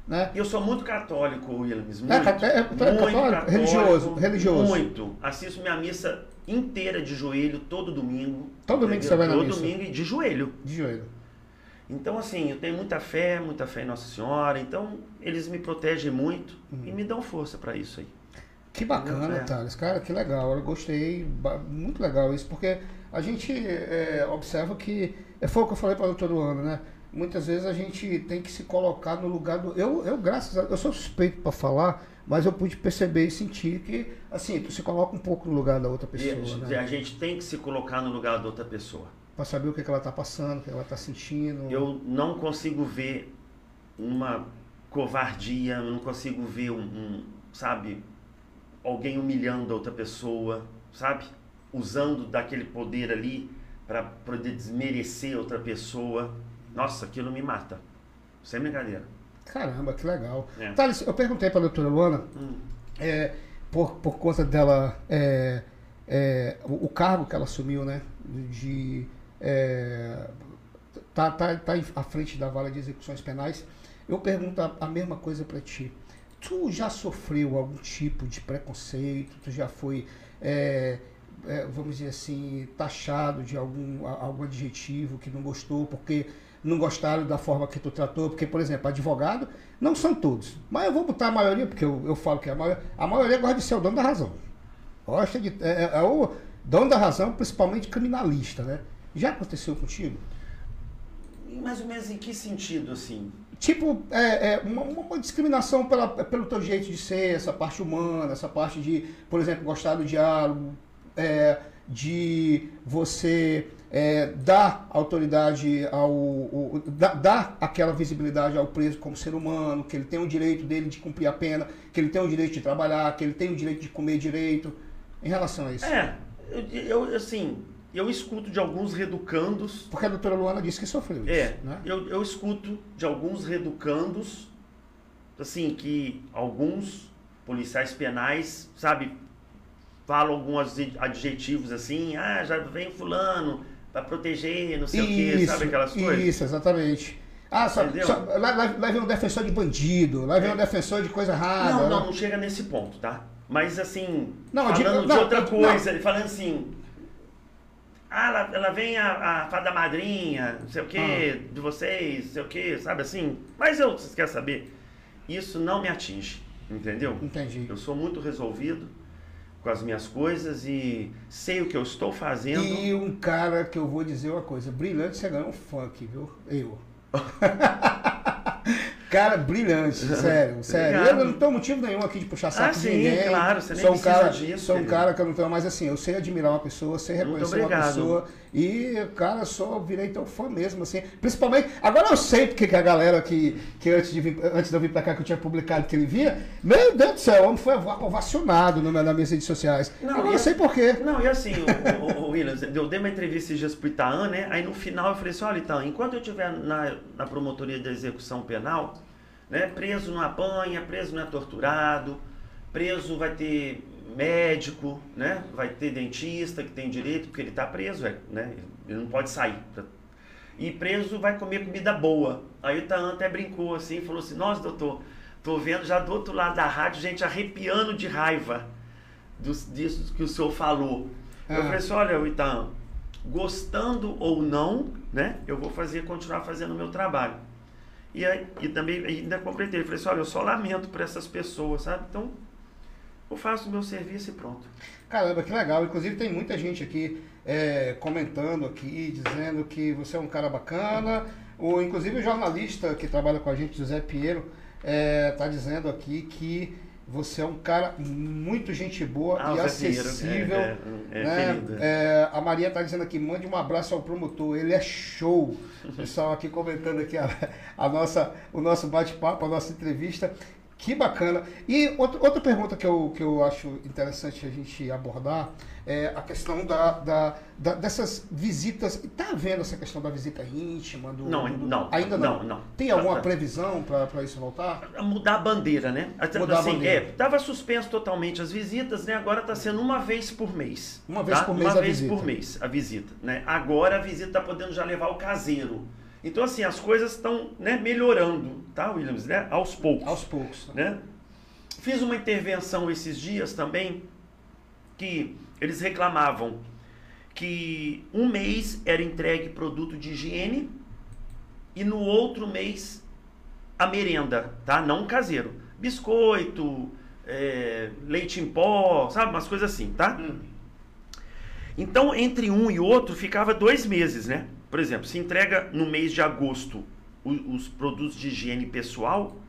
Né? Eu sou muito católico, Williams. Muito, é, é, é, muito católico, religioso, religioso. Muito. Assisto minha missa inteira de joelho todo domingo. Todo domingo você vai na todo missa? Todo domingo e de joelho. De joelho. Então, assim, eu tenho muita fé, muita fé em Nossa Senhora. Então, eles me protegem muito uhum. e me dão força para isso aí. Que bacana, é. Thales. Cara, que legal. Eu gostei. Muito legal isso, porque a gente é, observa que. É, foi o que eu falei para a doutora Luana, né? Muitas vezes a gente tem que se colocar no lugar do. Eu, eu graças a eu sou suspeito para falar, mas eu pude perceber e sentir que, assim, tu se coloca um pouco no lugar da outra pessoa. E, né? A gente tem que se colocar no lugar da outra pessoa para saber o que, é que ela está passando, o que ela está sentindo. Eu não consigo ver uma covardia, eu não consigo ver um, um, sabe, alguém humilhando a outra pessoa, sabe? Usando daquele poder ali para poder desmerecer outra pessoa. Nossa, aquilo me mata. Sem brincadeira. Caramba, que legal. É. Thales, eu perguntei para a doutora Luana, hum. é, por, por conta dela, é, é, o, o, cargo que ela assumiu, né, de é, tá, tá, tá à frente da vara de execuções penais. Eu pergunto a, a mesma coisa para ti. Tu já sofreu algum tipo de preconceito? Tu já foi, é, é, vamos dizer assim, taxado de algum, algum adjetivo que não gostou porque não gostaram da forma que tu tratou? Porque, por exemplo, advogado, não são todos, mas eu vou botar a maioria, porque eu, eu falo que a maioria, a maioria gosta de ser o dono da razão. Gosta de. É, é, é o dono da razão, principalmente criminalista, né? Já aconteceu contigo? Mais ou menos em que sentido, assim? Tipo, é, é uma, uma, discriminação pela, pelo teu jeito de ser, essa parte humana, essa parte de, por exemplo, gostar do diálogo, é, de você é, dar autoridade ao. O, dar, dar aquela visibilidade ao preso como ser humano, que ele tem o direito dele de cumprir a pena, que ele tem o direito de trabalhar, que ele tem o direito de comer direito, em relação a isso. É, eu, eu assim, eu escuto de alguns reducandos. Porque a doutora Luana disse que sofreu isso. É, né? eu, eu escuto de alguns reducandos, assim, que alguns policiais penais, sabe, falam alguns adjetivos assim, ah, já vem fulano para proteger, não sei isso, o quê, sabe aquelas coisas? Isso, exatamente. Ah, só, só, lá, lá, lá, vem um defensor de bandido, lá vem é. um defensor de coisa rara. Não, não, né? não chega nesse ponto, tá? Mas assim, não, falando digo, de não, outra coisa, não. falando assim, ah, ela, ela vem a, a fada madrinha, não sei o que, ah. de vocês, não sei o que, sabe assim? Mas eu, vocês querem saber? Isso não me atinge, entendeu? Entendi. Eu sou muito resolvido com as minhas coisas e sei o que eu estou fazendo. E um cara que eu vou dizer uma coisa, brilhante, você ganhou um funk, viu? Eu. [LAUGHS] Cara, brilhante, sério, [LAUGHS] sério. Eu não tenho motivo nenhum aqui de puxar saco ah, sim, de ninguém. claro, você nem sou um cara, disso. Sou um cara que eu não tenho, mas assim, eu sei admirar uma pessoa, sei reconhecer uma pessoa. E, cara, só virei teu fã mesmo, assim. Principalmente, agora eu sei porque que a galera que, que antes, de vir, antes de eu vir pra cá, que eu tinha publicado que ele via, meu Deus do céu, o homem foi ovacionado no, nas minhas redes sociais. Não, agora eu sei porquê. Não, e assim, o, o, o, Williams, eu dei uma entrevista esses dias pro Itaã, né? Aí no final eu falei assim, olha, Itaã, enquanto eu estiver na, na promotoria da execução penal né? Preso não apanha, preso não é torturado, preso vai ter médico, né? Vai ter dentista que tem direito, porque ele está preso, é, né? Ele não pode sair. E preso vai comer comida boa. Aí o Taan até brincou assim, falou assim, nossa doutor, tô vendo já do outro lado da rádio gente arrepiando de raiva dos, disso que o senhor falou. Ah. Eu falei assim, olha, Itan, gostando ou não, né? Eu vou fazer, continuar fazendo o meu trabalho. E, aí, e também ainda completei, falei assim, olha, eu só lamento por essas pessoas, sabe? Então, eu faço o meu serviço e pronto. Caramba, que legal. Inclusive tem muita gente aqui é, comentando aqui, dizendo que você é um cara bacana. O, inclusive o jornalista que trabalha com a gente, José Pinheiro, está é, tá dizendo aqui que você é um cara muito gente boa ah, e acessível. É, é, é né? É, a Maria está dizendo aqui, mande um abraço ao promotor, ele é show. O pessoal aqui comentando aqui a, a nossa, o nosso bate-papo, a nossa entrevista. Que bacana. E outra, outra pergunta que eu, que eu acho interessante a gente abordar é a questão da, da, da dessas visitas. Está havendo essa questão da visita íntima? Do, não, do, não. Ainda não. não, não. Tem alguma previsão para isso voltar? Mudar a bandeira, né? Mudar assim, a bandeira. Estava é, suspenso totalmente as visitas, né? Agora está sendo uma vez por mês. Uma vez tá? por mês Uma vez visita. por mês a visita. Né? Agora a visita está podendo já levar o caseiro. Então, assim, as coisas estão né, melhorando, tá, Williams? Né? Aos poucos. Aos poucos. Né? Fiz uma intervenção esses dias também que eles reclamavam que um mês era entregue produto de higiene e no outro mês a merenda, tá? Não caseiro. Biscoito, é, leite em pó, sabe? Umas coisas assim, tá? Hum. Então, entre um e outro ficava dois meses, né? Por exemplo, se entrega no mês de agosto os, os produtos de higiene pessoal,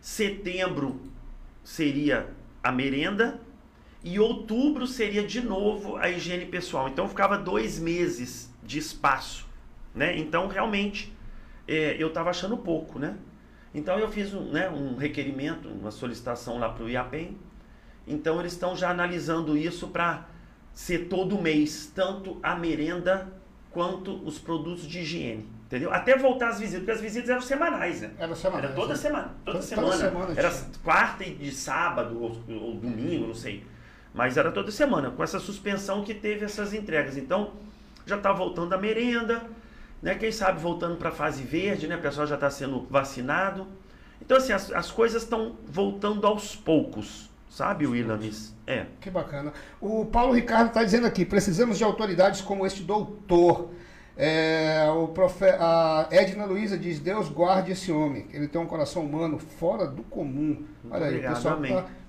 setembro seria a merenda e outubro seria de novo a higiene pessoal. Então ficava dois meses de espaço, né? Então realmente é, eu estava achando pouco, né? Então eu fiz um, né, um requerimento, uma solicitação lá para o IAPEM. Então eles estão já analisando isso para ser todo mês, tanto a merenda quanto os produtos de higiene. Entendeu? Até voltar às visitas, porque as visitas eram semanais, né? Era semanais. Era toda semana. Toda, toda semana. Toda semana era tinha. quarta e de sábado, ou, ou, domingo, não sei. Mas era toda semana, com essa suspensão que teve essas entregas. Então, já está voltando a merenda, né? Quem sabe voltando para a fase verde, né? O pessoal já está sendo vacinado. Então, assim, as, as coisas estão voltando aos poucos. Sabe, Williams? É. Que bacana. O Paulo Ricardo está dizendo aqui: precisamos de autoridades como este doutor. É, o profe... A Edna Luiza diz: Deus guarde esse homem. Ele tem um coração humano fora do comum. Muito Olha aí, o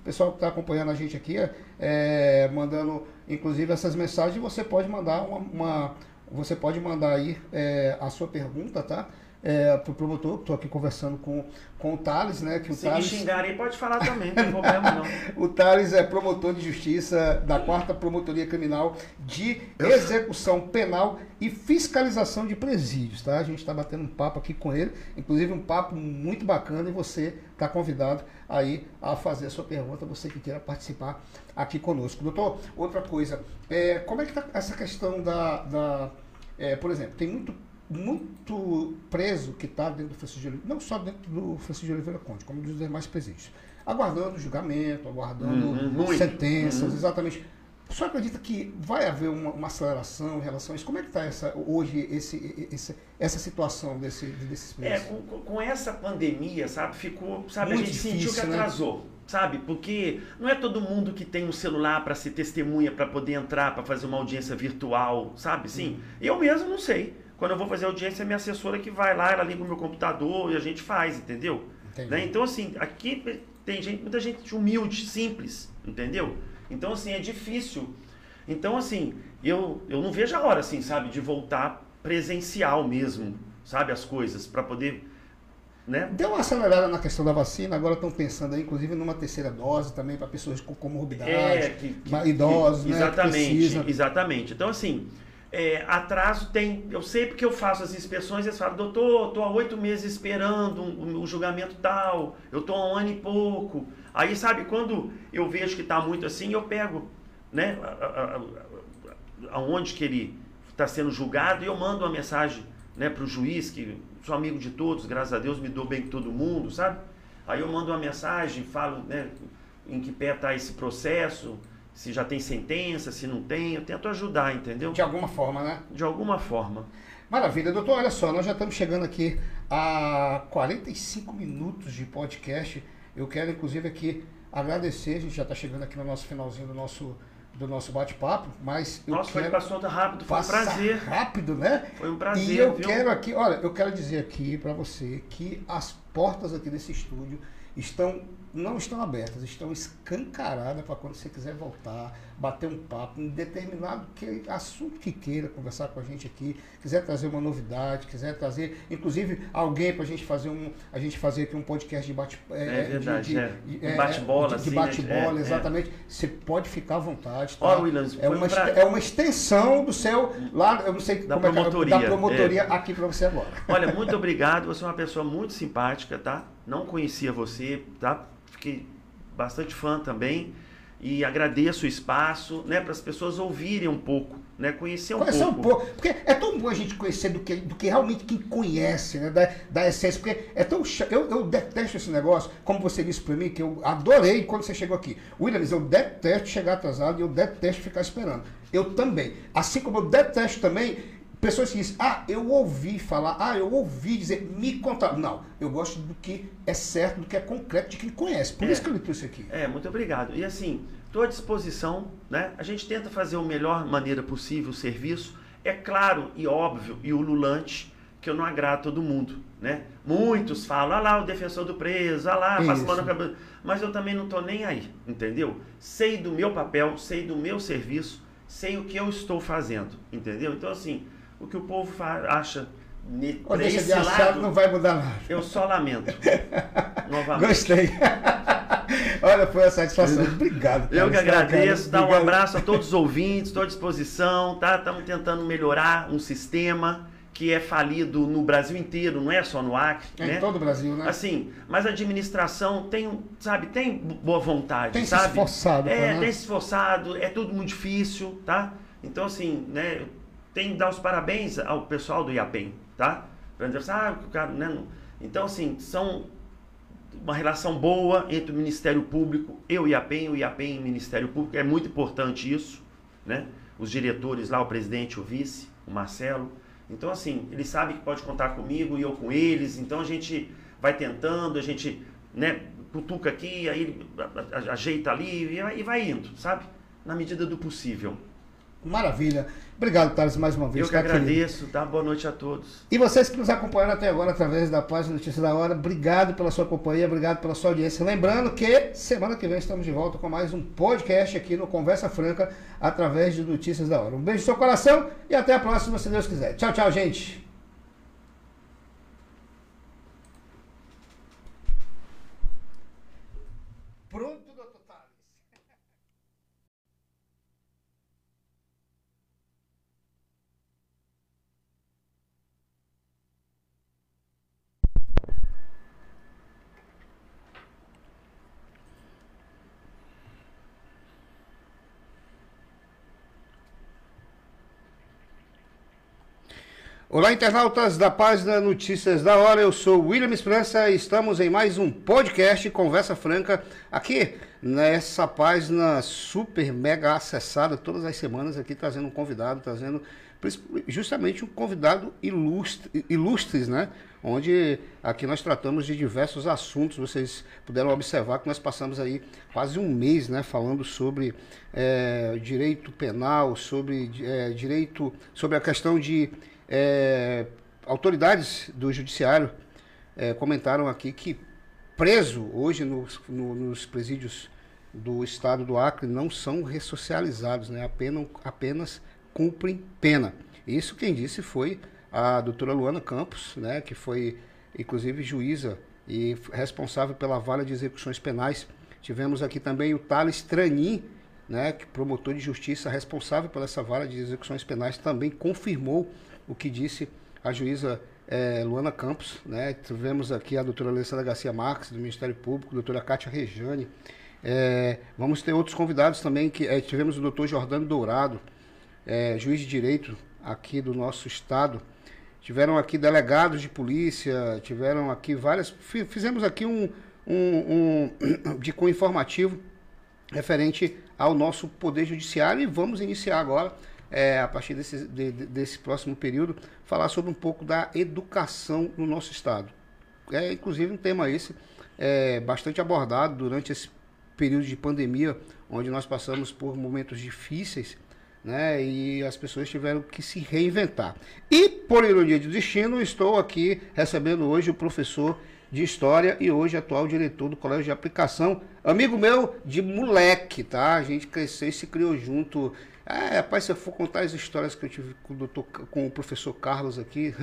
pessoal que está tá acompanhando a gente aqui, é, mandando inclusive essas mensagens, você pode mandar uma, uma você pode mandar aí é, a sua pergunta, tá? É, pro promotor, estou aqui conversando com, com o Thales, né? Que o Se Thales... me xingar aí, pode falar também, não tem problema não. [LAUGHS] o Thales é promotor de justiça da quarta Promotoria Criminal de Execução Penal e Fiscalização de Presídios, tá? A gente está batendo um papo aqui com ele, inclusive um papo muito bacana e você está convidado aí a fazer a sua pergunta, você que queira participar aqui conosco. Doutor, outra coisa, é, como é que está essa questão da... da é, por exemplo, tem muito muito preso que está dentro do Francisco de Oliveira, não só dentro do Francisco de Oliveira Conde, como dos demais presídios, aguardando julgamento, aguardando uhum, sentenças, uhum. exatamente. O senhor acredita que vai haver uma, uma, aceleração em relação a isso? Como é que está essa, hoje esse, esse, essa situação desse, desses presos? É, com, com, essa pandemia, sabe, ficou, sabe, Muito a gente difícil, sentiu que né? atrasou. Né? Sabe? Porque não é todo mundo que tem um celular para ser testemunha, para poder entrar, para fazer uma audiência virtual, sabe? Sim. Uhum. Eu mesmo não sei. Quando eu vou fazer audiência, é minha assessora que vai lá, ela liga o meu computador e a gente faz, entendeu? Né? Então, assim, aqui tem gente, muita gente humilde, simples, entendeu? Então, assim, é difícil. Então, assim, eu, eu não vejo a hora, assim, sabe, de voltar presencial mesmo, sabe, as coisas, para poder. Né? Deu uma acelerada na questão da vacina, agora estão pensando aí, inclusive, numa terceira dose também para pessoas com comorbidade, é, que, que, idosos, que, né? Exatamente, exatamente. Então, assim, é, atraso tem. Eu sei porque eu faço as inspeções, eles falam, doutor, estou há oito meses esperando o um, julgamento tal, eu estou há um ano e pouco. Aí, sabe, quando eu vejo que está muito assim, eu pego, né, aonde que ele está sendo julgado e eu mando uma mensagem né, para o juiz, que sou amigo de todos, graças a Deus me dou bem com todo mundo, sabe? Aí eu mando uma mensagem, falo né, em que pé está esse processo se já tem sentença, se não tem, eu tento ajudar, entendeu? De alguma forma, né? De alguma forma. Maravilha, doutor. Olha só, nós já estamos chegando aqui a 45 minutos de podcast. Eu quero, inclusive, aqui agradecer. A gente já está chegando aqui no nosso finalzinho do nosso, do nosso bate-papo, mas eu Nossa, quero... passou rápido, foi um prazer. rápido, né? Foi um prazer. E eu viu? quero aqui, olha, eu quero dizer aqui para você que as portas aqui desse estúdio estão não estão abertas, estão escancaradas para quando você quiser voltar, bater um papo em determinado que, assunto que queira conversar com a gente aqui, quiser trazer uma novidade, quiser trazer, inclusive, alguém para a gente fazer um, a gente fazer aqui um podcast de bate é, é verdade, de, é. de é, bate-bola, de, de assim, bate-bola, né? exatamente. Você pode ficar à vontade. Tá? Oh, Williams, é uma pra... é uma extensão do seu lá, eu não sei da como promotoria, é, da promotoria aqui para você agora. Olha, muito obrigado. Você é uma pessoa muito simpática, tá? Não conhecia você, tá? Fiquei bastante fã também e agradeço o espaço, né, para as pessoas ouvirem um pouco, né, conhecer um conhecer pouco. um pouco, porque é tão bom a gente conhecer do que, do que realmente quem conhece, né, da, da essência, porque é tão eu, eu detesto esse negócio, como você disse para mim, que eu adorei quando você chegou aqui. Williams, eu detesto chegar atrasado e eu detesto ficar esperando. Eu também. Assim como eu detesto também Pessoas que dizem, ah, eu ouvi falar, ah, eu ouvi dizer, me contar. Não, eu gosto do que é certo, do que é concreto, de quem conhece. Por é, isso que eu lhe trouxe aqui. É, muito obrigado. E assim, estou à disposição, né? A gente tenta fazer a melhor maneira possível o serviço. É claro e óbvio e ululante que eu não agrado todo mundo, né? Muitos falam, ah lá o defensor do preso, ah lá, passa mão na Mas eu também não estou nem aí, entendeu? Sei do meu papel, sei do meu serviço, sei o que eu estou fazendo, entendeu? Então, assim, o que o povo acha Quando esse de lado, não vai mudar nada. Eu só lamento. [LAUGHS] Novamente. Gostei. [LAUGHS] Olha, foi a satisfação. Obrigado. Cara. Eu que agradeço. Dá um abraço a todos os ouvintes, estou à disposição. Tá? Estamos tentando melhorar um sistema que é falido no Brasil inteiro, não é só no Acre. É né? em todo o Brasil, né? Assim, mas a administração tem, sabe, tem boa vontade, tem sabe? se esforçado. É, né? tem se esforçado, é tudo muito difícil, tá? Então, assim, né, tem que dar os parabéns ao pessoal do IAPEM, tá? Para dizer, assim, ah, cara, né? Então, assim, são uma relação boa entre o Ministério Público e o IAPEM, o IAPEM e o Ministério Público, é muito importante isso, né? Os diretores lá, o presidente, o vice, o Marcelo. Então, assim, eles sabem que pode contar comigo e eu com eles, então a gente vai tentando, a gente, né, cutuca aqui, aí ajeita ali e vai indo, sabe? Na medida do possível. Maravilha. Obrigado, Thales, mais uma vez. Eu que tá, agradeço, querido. tá? Boa noite a todos. E vocês que nos acompanharam até agora através da página Notícias da Hora, obrigado pela sua companhia, obrigado pela sua audiência. Lembrando que semana que vem estamos de volta com mais um podcast aqui no Conversa Franca, através de Notícias da Hora. Um beijo no seu coração e até a próxima, se Deus quiser. Tchau, tchau, gente. Pronto. Olá, internautas da página Notícias da Hora. Eu sou William Esperança e estamos em mais um podcast Conversa Franca aqui nessa página super mega acessada todas as semanas aqui trazendo um convidado, trazendo justamente um convidado ilustre, ilustres, né? Onde aqui nós tratamos de diversos assuntos. Vocês puderam observar que nós passamos aí quase um mês, né? Falando sobre é, direito penal, sobre é, direito, sobre a questão de é, autoridades do judiciário é, comentaram aqui que preso hoje nos, no, nos presídios do estado do Acre não são ressocializados, né? apenas, apenas cumprem pena. Isso quem disse foi a doutora Luana Campos, né? que foi inclusive juíza e responsável pela vara de execuções penais. Tivemos aqui também o Thales Tranin, né, que promotor de justiça responsável pela essa vara de execuções penais, também confirmou o que disse a juíza é, Luana Campos, né? Tivemos aqui a doutora Alessandra Garcia Marques, do Ministério Público, a doutora Cátia Rejane. É, vamos ter outros convidados também, que é, tivemos o doutor Jordano Dourado, juiz de direito aqui do nosso estado. Tiveram aqui delegados de polícia, tiveram aqui várias. Fizemos aqui um, um, um [COUGHS] de com informativo referente ao nosso Poder Judiciário e vamos iniciar agora, é, a partir desse, de, desse próximo período, falar sobre um pouco da educação no nosso Estado. É inclusive um tema esse é, bastante abordado durante esse período de pandemia, onde nós passamos por momentos difíceis né? E as pessoas tiveram que se reinventar. E, por ironia de destino, estou aqui recebendo hoje o professor de História e hoje atual diretor do Colégio de Aplicação, amigo meu de moleque, tá? A gente cresceu e se criou junto. É, rapaz, se eu for contar as histórias que eu tive com o, doutor, com o professor Carlos aqui,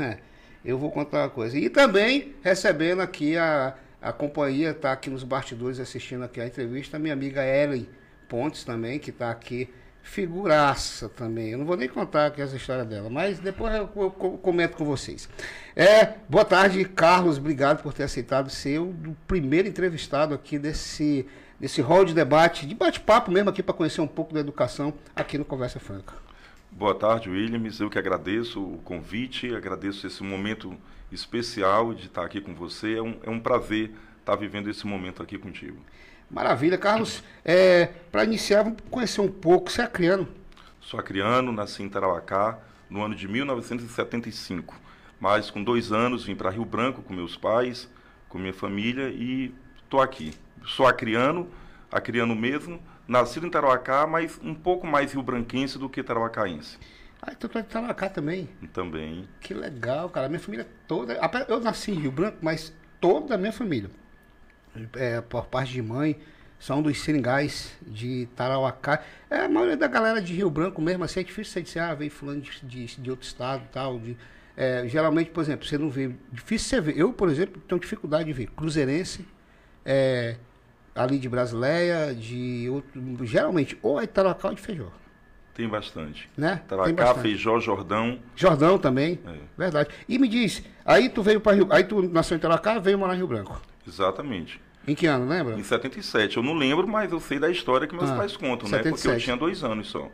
eu vou contar uma coisa. E também recebendo aqui a, a companhia, tá aqui nos bastidores assistindo aqui a entrevista, a minha amiga Ellen Pontes também, que está aqui figuraça também. Eu não vou nem contar aqui essa história dela, mas depois eu, eu, eu comento com vocês. É, boa tarde, Carlos. Obrigado por ter aceitado ser o primeiro entrevistado aqui desse, desse hall de debate, de bate-papo mesmo aqui para conhecer um pouco da educação aqui no Conversa Franca. Boa tarde, Williams. Eu que agradeço o convite, agradeço esse momento especial de estar aqui com você. É um, é um prazer estar vivendo esse momento aqui contigo. Maravilha. Carlos, é, para iniciar, vamos conhecer um pouco. Você é acriano? Sou acriano, nasci em Tarauacá no ano de 1975. Mas com dois anos vim para Rio Branco com meus pais, com minha família e estou aqui. Sou acriano, acriano mesmo, nascido em Tarauacá, mas um pouco mais rio-branquense do que tarauacaense. Ah, então tu é de Tarauacá também? Também. Que legal, cara. Minha família toda... Eu nasci em Rio Branco, mas toda a minha família é, por parte de mãe, são dos seringais de Tarauacá. É, a maioria da galera de Rio Branco mesmo, assim, é difícil você dizer, ah, veio fulano de, de, de outro estado e tal. De, é, geralmente, por exemplo, você não vê. Difícil você ver. Eu, por exemplo, tenho dificuldade de ver cruzeirense, é, ali de Brasileia, de outro. Geralmente, ou é Tarauacá ou de Feijó. Tem bastante. Né? Taracá, Feijó, Jordão. Jordão também. É. Verdade. E me diz, aí tu veio para Rio. Aí tu nasceu em Taracá veio morar em Rio Branco. Exatamente. Em que ano, lembra? Em 77. Eu não lembro, mas eu sei da história que meus ah, pais contam, 77. né? Porque eu tinha dois anos só.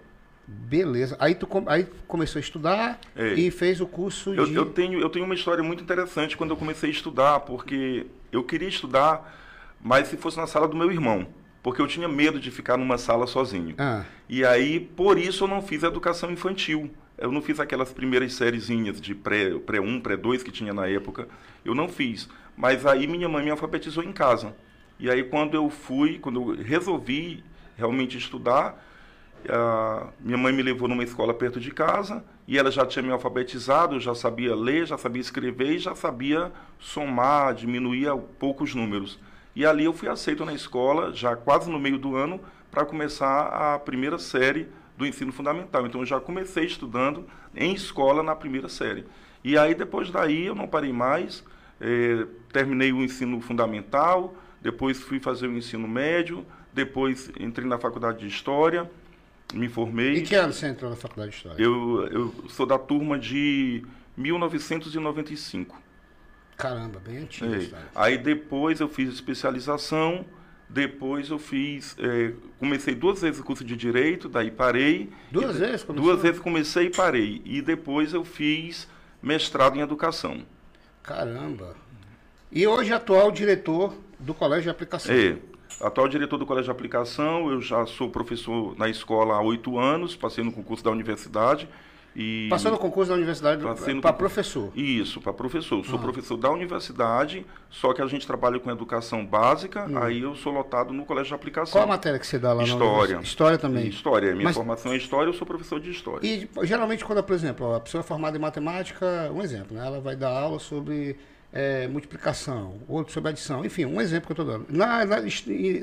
Beleza. Aí tu aí começou a estudar é. e fez o curso eu, de... Eu tenho, eu tenho uma história muito interessante quando eu comecei a estudar, porque eu queria estudar, mas se fosse na sala do meu irmão. Porque eu tinha medo de ficar numa sala sozinho. Ah. E aí, por isso, eu não fiz educação infantil. Eu não fiz aquelas primeiras sériezinhas de pré-1, pré pré-2 que tinha na época. Eu não fiz. Mas aí minha mãe me alfabetizou em casa. E aí quando eu fui, quando eu resolvi realmente estudar, a minha mãe me levou numa escola perto de casa e ela já tinha me alfabetizado, já sabia ler, já sabia escrever e já sabia somar, diminuir poucos números. E ali eu fui aceito na escola, já quase no meio do ano, para começar a primeira série do ensino fundamental. Então eu já comecei estudando em escola na primeira série. E aí depois daí eu não parei mais, eh, terminei o ensino fundamental, depois fui fazer o ensino médio, depois entrei na faculdade de História, me formei. Em que ano você entrou na faculdade de História? Eu, eu sou da turma de 1995. Caramba, bem antigo. É. Aí depois eu fiz especialização, depois eu fiz, é, comecei duas vezes o curso de Direito, daí parei. Duas e, vezes? Começou? Duas vezes comecei e parei. E depois eu fiz mestrado em Educação. Caramba. E hoje atual diretor do Colégio de Aplicação. É. Atual diretor do Colégio de Aplicação, eu já sou professor na escola há oito anos, passei no concurso da universidade. E Passou no concurso da universidade para professor? Isso, para professor. Sou ah. professor da universidade, só que a gente trabalha com educação básica, hum. aí eu sou lotado no colégio de aplicação. Qual a matéria que você dá lá História. História também? História. Minha Mas... formação é história, eu sou professor de história. E geralmente quando, por exemplo, a pessoa é formada em matemática, um exemplo, né? ela vai dar aula sobre é, multiplicação, outro sobre adição, enfim, um exemplo que eu estou dando. Na, na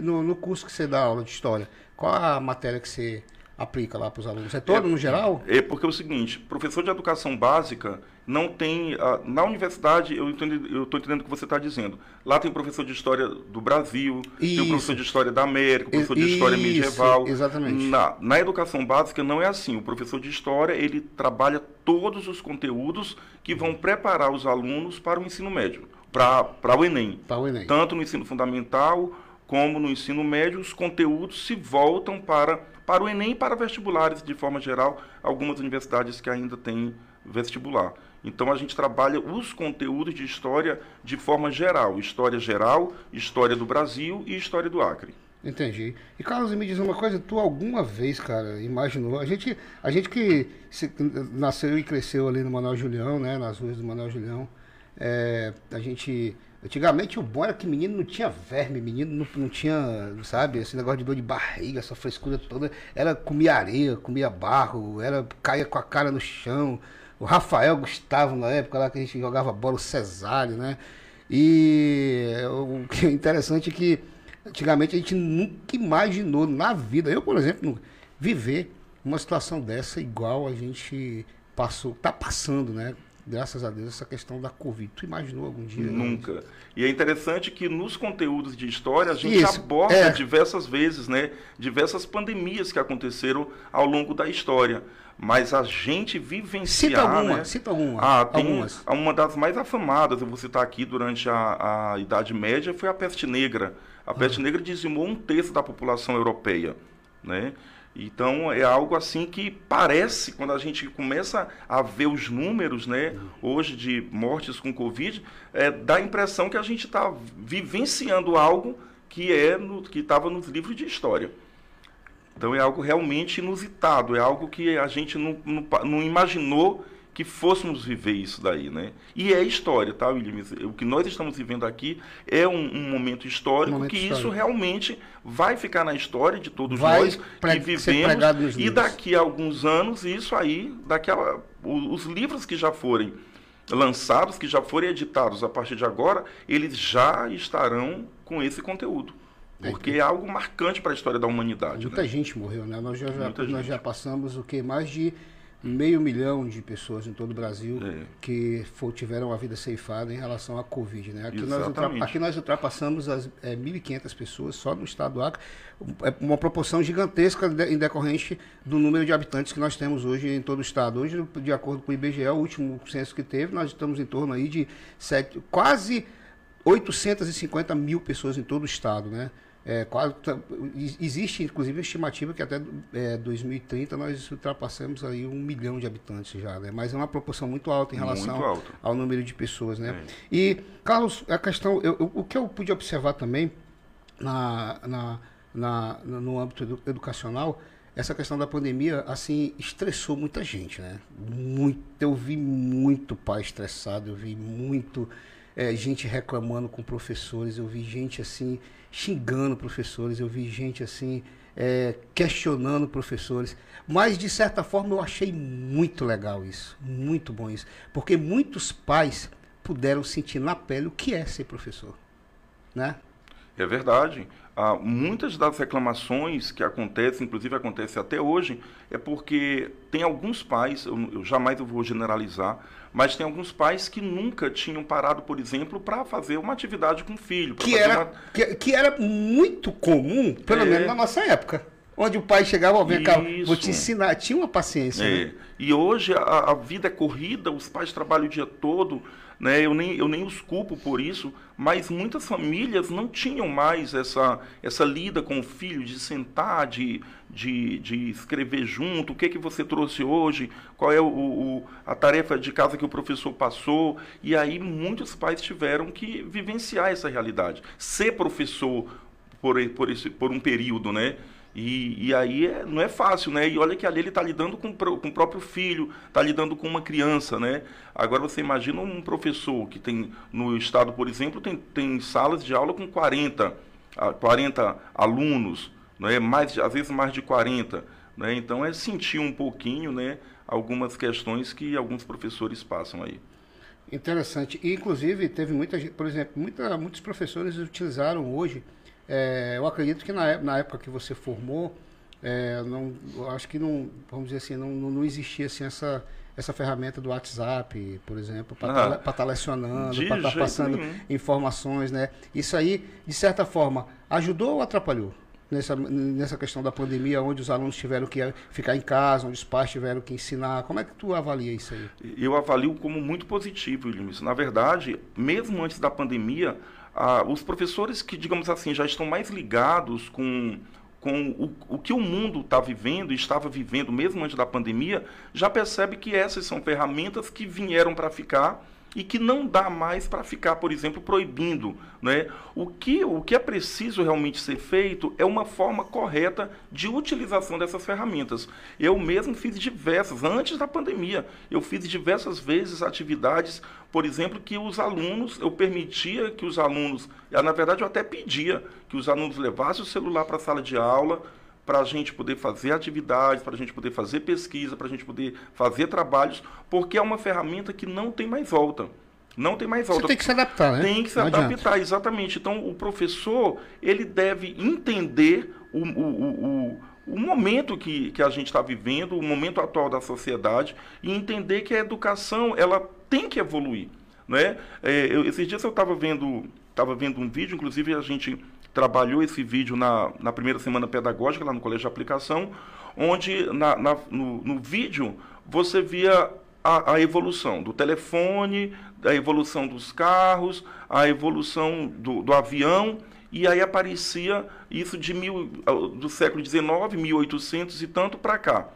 no, no, curso que você dá aula de história, qual a matéria que você aplica lá para os alunos? É todo é, no geral? É porque é o seguinte, professor de educação básica não tem. Uh, na universidade, eu estou entendendo o que você está dizendo. Lá tem professor de história do Brasil, Isso. tem o professor de história da América, professor de história medieval. Exatamente. Na, na educação básica não é assim. O professor de história ele trabalha todos os conteúdos que vão preparar os alunos para o ensino médio, para o Enem. Para o Enem. Tanto no ensino fundamental como no ensino médio, os conteúdos se voltam para, para o Enem e para vestibulares, de forma geral, algumas universidades que ainda têm vestibular. Então a gente trabalha os conteúdos de história de forma geral, história geral, história do Brasil e história do Acre. Entendi. E Carlos, me diz uma coisa, tu alguma vez, cara, imaginou? A gente, a gente que se, nasceu e cresceu ali no Manuel Julião, né? Nas ruas do Manuel Julião, é, a gente. Antigamente o bom era que menino não tinha verme, menino não, não tinha, sabe, esse negócio de dor de barriga, essa frescura toda. Era comia areia, comia barro, era caía com a cara no chão. O Rafael Gustavo, na época lá que a gente jogava bola, o Cesário, né? E o [LAUGHS] que é interessante é que Antigamente a gente nunca imaginou na vida, eu, por exemplo, viver uma situação dessa igual a gente passou, tá passando, né? Graças a Deus, essa questão da Covid. Tu imaginou algum dia? Nunca. E é interessante que nos conteúdos de história a gente Isso, aborda é. diversas vezes, né? Diversas pandemias que aconteceram ao longo da história mas a gente vivenciar. Cita alguma, né? cita alguma. Ah, tem algumas. uma das mais afamadas, eu vou citar aqui durante a, a Idade Média, foi a peste negra. A peste negra dizimou um terço da população europeia, né? Então é algo assim que parece, quando a gente começa a ver os números, né, hoje de mortes com Covid, é, dá a impressão que a gente está vivenciando algo que é no, que estava nos livros de história. Então é algo realmente inusitado, é algo que a gente não, não, não imaginou que fôssemos viver isso daí, né? E é história, tá, William? O que nós estamos vivendo aqui é um, um momento histórico um momento que histórico. isso realmente vai ficar na história de todos vai nós que vivemos e daqui a alguns anos isso aí, daqui a, os livros que já forem lançados, que já forem editados a partir de agora, eles já estarão com esse conteúdo. Porque é, é algo marcante para a história da humanidade. Muita né? gente morreu, né? Nós já, já nós já passamos o que? Mais de meio milhão de pessoas em todo o Brasil é. que for, tiveram a vida ceifada em relação à Covid. Né? Aqui, nós, aqui nós ultrapassamos as é, 1.500 pessoas só no estado do Acre, é uma proporção gigantesca de, em decorrente do número de habitantes que nós temos hoje em todo o estado. Hoje, de acordo com o IBGE, o último censo que teve, nós estamos em torno aí de sete, quase 850 mil pessoas em todo o estado, né? É, quase, tá, existe, inclusive, a estimativa que até é, 2030 nós ultrapassamos aí um milhão de habitantes já, né? Mas é uma proporção muito alta em relação ao número de pessoas, né? É. E, Carlos, a questão, eu, eu, o que eu pude observar também na, na, na, no âmbito edu, educacional, essa questão da pandemia, assim, estressou muita gente, né? Muito, eu vi muito pai estressado, eu vi muito é, gente reclamando com professores, eu vi gente assim xingando professores, eu vi gente assim é, questionando professores, mas de certa forma eu achei muito legal isso, muito bom isso, porque muitos pais puderam sentir na pele o que é ser professor, né? É verdade. Ah, muitas das reclamações que acontecem, inclusive acontece até hoje, é porque tem alguns pais, eu, eu jamais eu vou generalizar, mas tem alguns pais que nunca tinham parado, por exemplo, para fazer uma atividade com o filho. Que era, uma... que, que, era muito comum, pelo é... menos na nossa época. Onde o pai chegava, ó, vem cá, vou te ensinar. Tinha uma paciência. É. Né? E hoje a, a vida é corrida, os pais trabalham o dia todo né? Eu, nem, eu nem os culpo por isso, mas muitas famílias não tinham mais essa, essa lida com o filho, de sentar, de, de, de escrever junto, o que, que você trouxe hoje, qual é o, o, a tarefa de casa que o professor passou. E aí muitos pais tiveram que vivenciar essa realidade. Ser professor por, por, esse, por um período, né? E, e aí é, não é fácil, né? E olha que ali ele está lidando com, com o próprio filho, está lidando com uma criança, né? Agora você imagina um professor que tem, no estado, por exemplo, tem, tem salas de aula com 40, 40 alunos, né? mais, às vezes mais de 40. Né? Então é sentir um pouquinho né, algumas questões que alguns professores passam aí. Interessante. E, inclusive, teve muita gente, por exemplo, muita, muitos professores utilizaram hoje é, eu acredito que na, na, época que você formou, é, não, acho que não, vamos dizer assim, não, não existia assim, essa, essa ferramenta do WhatsApp, por exemplo, para estar ah, tá lecionando, para estar tá passando nenhum. informações, né? Isso aí, de certa forma, ajudou ou atrapalhou? Nessa, nessa questão da pandemia, onde os alunos tiveram que ficar em casa, onde os pais tiveram que ensinar. Como é que tu avalia isso aí? Eu avalio como muito positivo, Williams. Na verdade, mesmo antes da pandemia, os professores que, digamos assim, já estão mais ligados com, com o, o que o mundo está vivendo e estava vivendo mesmo antes da pandemia, já percebe que essas são ferramentas que vieram para ficar e que não dá mais para ficar, por exemplo, proibindo. Né? O, que, o que é preciso realmente ser feito é uma forma correta de utilização dessas ferramentas. Eu mesmo fiz diversas, antes da pandemia, eu fiz diversas vezes atividades, por exemplo, que os alunos, eu permitia que os alunos, na verdade eu até pedia que os alunos levassem o celular para a sala de aula, para a gente poder fazer atividades, para a gente poder fazer pesquisa, para a gente poder fazer trabalhos, porque é uma ferramenta que não tem mais volta. Não tem mais volta. Você tem que se adaptar, né? Tem que se não adaptar, adianta. exatamente. Então, o professor, ele deve entender o, o, o, o momento que, que a gente está vivendo, o momento atual da sociedade, e entender que a educação, ela tem que evoluir. Né? É, eu, esses dias eu estava vendo, tava vendo um vídeo, inclusive a gente trabalhou esse vídeo na, na primeira semana pedagógica, lá no Colégio de Aplicação, onde na, na no, no, vídeo você via a, a, evolução do telefone, a evolução dos carros, a evolução do, do avião, e aí aparecia isso de mil, do século XIX, 1800 e tanto para cá.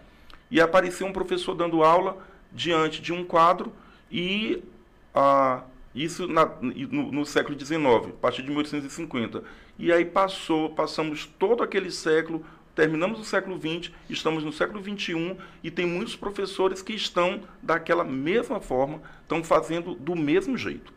E aparecia um professor dando aula diante de um quadro e a, isso na, no, no, século XIX, a partir de 1850. E aí passou, passamos todo aquele século, terminamos o século XX, estamos no século XXI e tem muitos professores que estão daquela mesma forma, estão fazendo do mesmo jeito.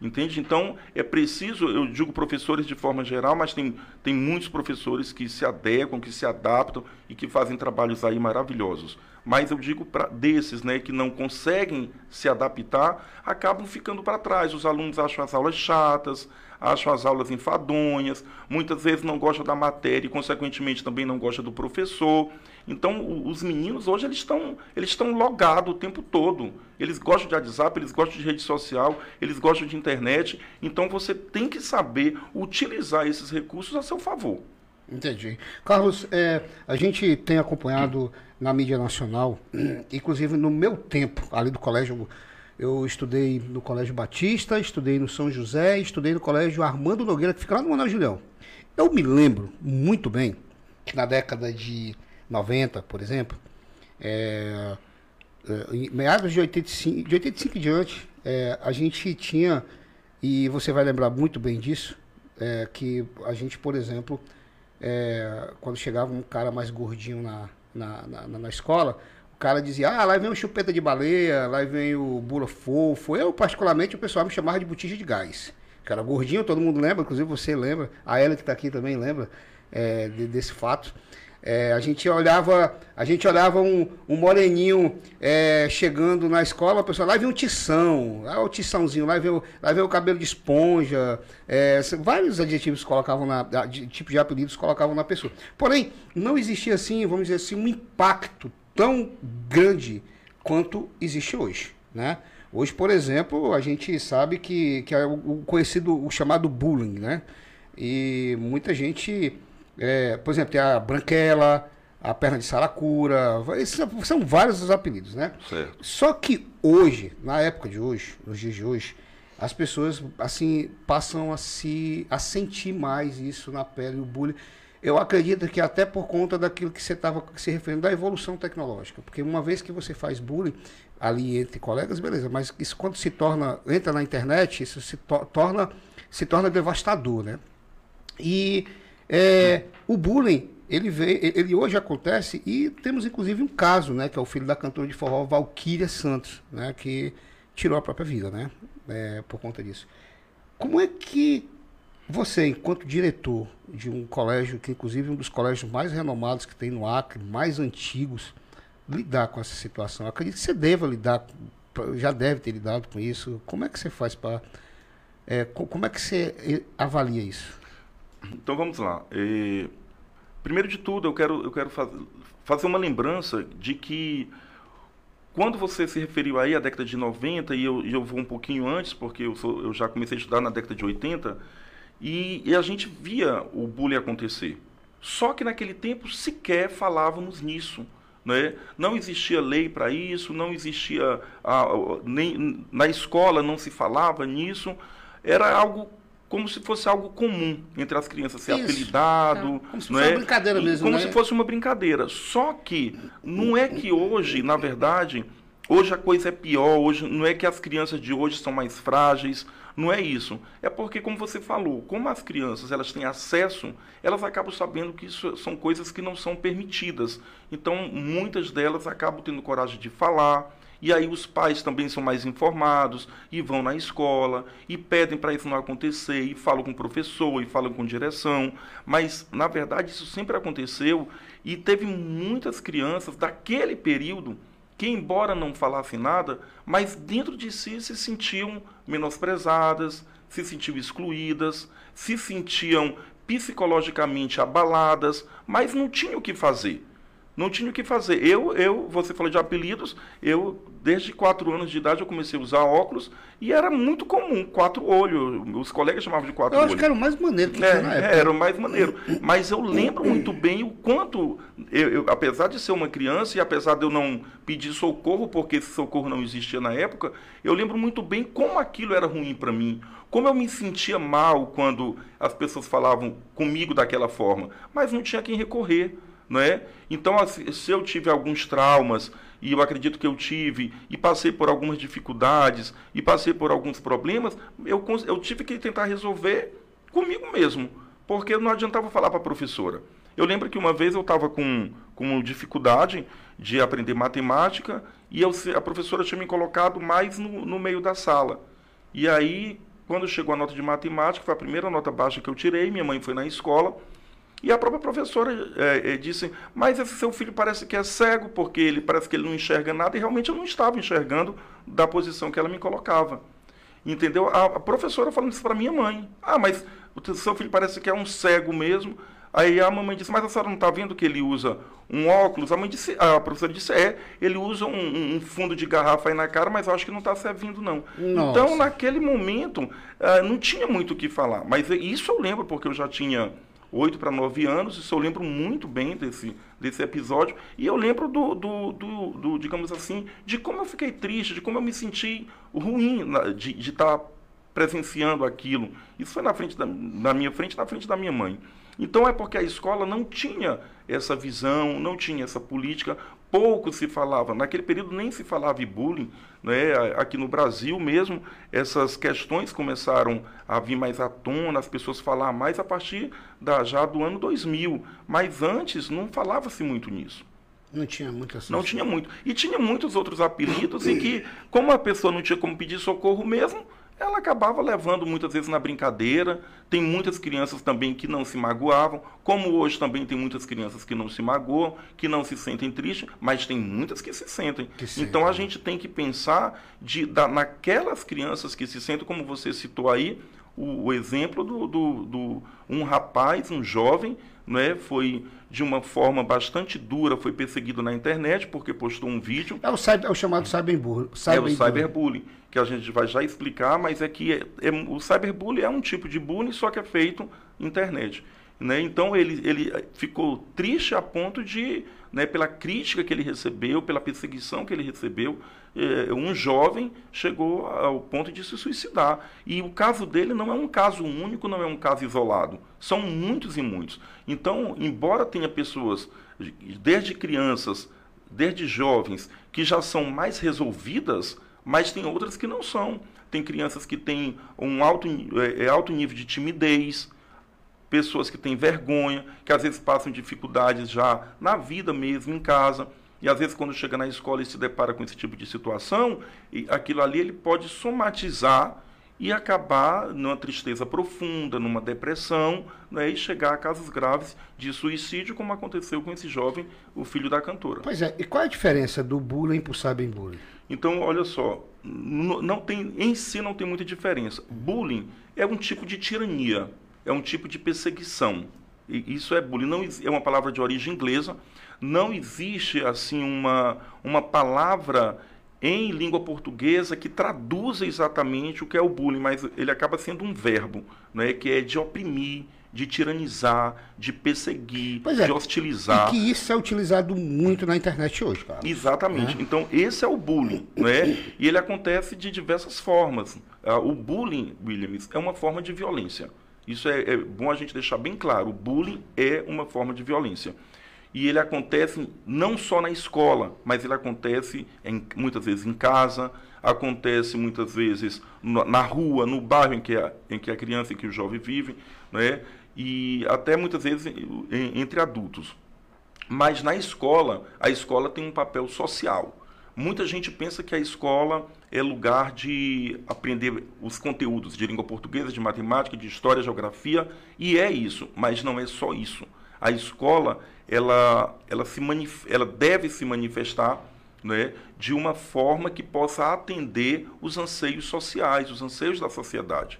Entende? Então, é preciso, eu digo professores de forma geral, mas tem, tem muitos professores que se adequam, que se adaptam e que fazem trabalhos aí maravilhosos. Mas eu digo para desses né, que não conseguem se adaptar, acabam ficando para trás. Os alunos acham as aulas chatas, acham as aulas enfadonhas, muitas vezes não gostam da matéria e, consequentemente, também não gostam do professor. Então, os meninos hoje eles estão eles estão logados o tempo todo. Eles gostam de WhatsApp, eles gostam de rede social, eles gostam de internet. Então, você tem que saber utilizar esses recursos a seu favor. Entendi. Carlos, é, a gente tem acompanhado na mídia nacional, [CLEARS THROAT] inclusive no meu tempo, ali do colégio, eu estudei no Colégio Batista, estudei no São José, estudei no Colégio Armando Nogueira, que fica lá no Manuel Julião. Eu me lembro muito bem que na década de 90, por exemplo, é, é, meados de 85, de 85 em diante, é, a gente tinha, e você vai lembrar muito bem disso, é, que a gente, por exemplo, é, quando chegava um cara mais gordinho na, na, na, na, escola, o cara dizia, ah, lá vem o chupeta de baleia, lá vem o bula fofo. Eu, particularmente, o pessoal me chamava de botija de gás. Era gordinho, todo mundo lembra, inclusive você lembra, a Ellen que está aqui também lembra é, de, desse fato. É, a gente olhava, a gente olhava um, um moreninho é, chegando na escola, a pessoa lá vem um tição, lá o tiçãozinho, lá vem o, lá vem o cabelo de esponja, é, vários adjetivos colocavam na, de, tipo de apelidos colocavam na pessoa. Porém, não existia assim, vamos dizer assim, um impacto tão grande quanto existe hoje, né? Hoje, por exemplo, a gente sabe que, que é o conhecido, o chamado bullying, né? E muita gente é, por exemplo, tem a Branquela, a perna de saracura, são vários os apelidos, né? Certo. Só que hoje, na época de hoje, nos dias de hoje, as pessoas assim passam a se a sentir mais isso na pele, o bullying. Eu acredito que até por conta daquilo que você estava se referindo da evolução tecnológica, porque uma vez que você faz bullying ali entre colegas, beleza, mas isso quando se torna entra na internet, isso se to torna se torna devastador, né? E é, o bullying, ele, veio, ele hoje acontece e temos inclusive um caso, né, que é o filho da cantora de forró Valquíria Santos, né, que tirou a própria vida, né, é, por conta disso. Como é que você, enquanto diretor de um colégio, que inclusive é um dos colégios mais renomados que tem no Acre, mais antigos, lidar com essa situação? Eu acredito que você deva lidar, já deve ter lidado com isso. Como é que você faz para. É, como é que você avalia isso? Então vamos lá. É, primeiro de tudo, eu quero, eu quero faz, fazer uma lembrança de que quando você se referiu aí à década de 90, e eu, eu vou um pouquinho antes, porque eu, sou, eu já comecei a estudar na década de 80, e, e a gente via o bullying acontecer. Só que naquele tempo sequer falávamos nisso. Né? Não existia lei para isso, não existia. A, nem, na escola não se falava nisso. Era algo como se fosse algo comum entre as crianças, ser Isso. apelidado. É. Como se fosse é? uma brincadeira mesmo. Como né? se fosse uma brincadeira. Só que não é que hoje, na verdade, Hoje a coisa é pior, hoje não é que as crianças de hoje são mais frágeis, não é isso. É porque, como você falou, como as crianças elas têm acesso, elas acabam sabendo que isso são coisas que não são permitidas. Então, muitas delas acabam tendo coragem de falar, e aí os pais também são mais informados e vão na escola e pedem para isso não acontecer e falam com o professor e falam com direção. Mas na verdade isso sempre aconteceu e teve muitas crianças daquele período que, embora não falassem nada, mas dentro de si se sentiam menosprezadas, se sentiam excluídas, se sentiam psicologicamente abaladas, mas não tinham o que fazer. Não tinha o que fazer. Eu, eu, você falou de apelidos, eu desde quatro anos de idade eu comecei a usar óculos e era muito comum, quatro olhos. Os colegas chamavam de quatro olhos. Eu acho que era o mais maneiro que é, tinha na época. Era o mais maneiro. Mas eu lembro muito bem o quanto, eu, eu, apesar de ser uma criança e apesar de eu não pedir socorro, porque esse socorro não existia na época, eu lembro muito bem como aquilo era ruim para mim. Como eu me sentia mal quando as pessoas falavam comigo daquela forma. Mas não tinha quem recorrer não é? Então, assim, se eu tive alguns traumas, e eu acredito que eu tive, e passei por algumas dificuldades, e passei por alguns problemas, eu, eu tive que tentar resolver comigo mesmo, porque não adiantava falar para a professora. Eu lembro que uma vez eu estava com, com dificuldade de aprender matemática, e eu, a professora tinha me colocado mais no, no meio da sala. E aí, quando chegou a nota de matemática, foi a primeira nota baixa que eu tirei, minha mãe foi na escola, e a própria professora é, é, disse, mas esse seu filho parece que é cego, porque ele parece que ele não enxerga nada, e realmente eu não estava enxergando da posição que ela me colocava. Entendeu? A, a professora falando isso para minha mãe. Ah, mas o seu filho parece que é um cego mesmo. Aí a mamãe disse, mas a senhora não está vendo que ele usa um óculos? A, mãe disse, a professora disse, é, ele usa um, um fundo de garrafa aí na cara, mas eu acho que não está servindo, não. Nossa. Então, naquele momento, uh, não tinha muito o que falar. Mas isso eu lembro, porque eu já tinha 8 para 9 anos, isso eu lembro muito bem desse, desse episódio, e eu lembro do, do, do, do digamos assim, de como eu fiquei triste, de como eu me senti ruim na, de estar tá presenciando aquilo. Isso foi na frente da, na minha frente, na frente da minha mãe. Então é porque a escola não tinha essa visão, não tinha essa política, pouco se falava. Naquele período nem se falava em bullying. Né? Aqui no Brasil mesmo, essas questões começaram a vir mais à tona, as pessoas falar mais a partir da, já do ano 2000. Mas antes não falava-se muito nisso. Não tinha muito assim. Não tinha muito. E tinha muitos outros apelidos em que, como a pessoa não tinha como pedir socorro mesmo, ela acabava levando muitas vezes na brincadeira. Tem muitas crianças também que não se magoavam, como hoje também tem muitas crianças que não se magoam, que não se sentem tristes, mas tem muitas que se sentem. Que então a gente tem que pensar de, da, naquelas crianças que se sentem, como você citou aí, o, o exemplo do, do, do, um rapaz, um jovem, né, foi de uma forma bastante dura, foi perseguido na internet porque postou um vídeo. É o, cyber, é o chamado cyberbullying. Cyber é o cyberbullying, que a gente vai já explicar, mas é que é, é, o cyberbullying é um tipo de bullying, só que é feito na internet. Né? Então ele, ele ficou triste a ponto de, né, pela crítica que ele recebeu, pela perseguição que ele recebeu, eh, um jovem chegou ao ponto de se suicidar. E o caso dele não é um caso único, não é um caso isolado. São muitos e muitos. Então, embora tenha pessoas, desde crianças, desde jovens, que já são mais resolvidas, mas tem outras que não são. Tem crianças que têm um alto, é, alto nível de timidez, pessoas que têm vergonha, que às vezes passam dificuldades já na vida mesmo, em casa. E às vezes quando chega na escola e se depara com esse tipo de situação, aquilo ali ele pode somatizar e acabar numa tristeza profunda, numa depressão, né, e chegar a casos graves de suicídio, como aconteceu com esse jovem, o filho da cantora. Pois é, e qual é a diferença do bullying para o cyberbullying? Então, olha só, não tem, em si não tem muita diferença. Bullying é um tipo de tirania é um tipo de perseguição. E isso é bullying. Não, é uma palavra de origem inglesa. Não existe assim uma, uma palavra em língua portuguesa que traduza exatamente o que é o bullying, mas ele acaba sendo um verbo, né, que é de oprimir, de tiranizar, de perseguir, é, de hostilizar. E que isso é utilizado muito na internet hoje, cara. Exatamente. É. Então, esse é o bullying, né? E ele acontece de diversas formas. Uh, o bullying, Williams, é uma forma de violência. Isso é, é bom a gente deixar bem claro. O bullying é uma forma de violência. E ele acontece não só na escola, mas ele acontece em, muitas vezes em casa, acontece muitas vezes na rua, no bairro em que a, em que a criança e que o jovem vive, né? e até muitas vezes entre adultos. Mas na escola, a escola tem um papel social. Muita gente pensa que a escola é lugar de aprender os conteúdos de língua portuguesa, de matemática, de história, geografia, e é isso, mas não é só isso. A escola, ela, ela, se ela deve se manifestar né, de uma forma que possa atender os anseios sociais, os anseios da sociedade.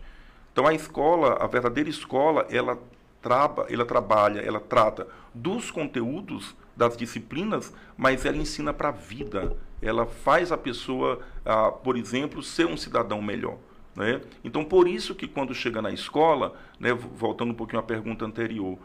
Então a escola, a verdadeira escola, ela, traba, ela trabalha, ela trata dos conteúdos das disciplinas, mas ela ensina para a vida. Ela faz a pessoa, ah, por exemplo, ser um cidadão melhor. Né? Então, por isso que quando chega na escola, né, voltando um pouquinho à pergunta anterior,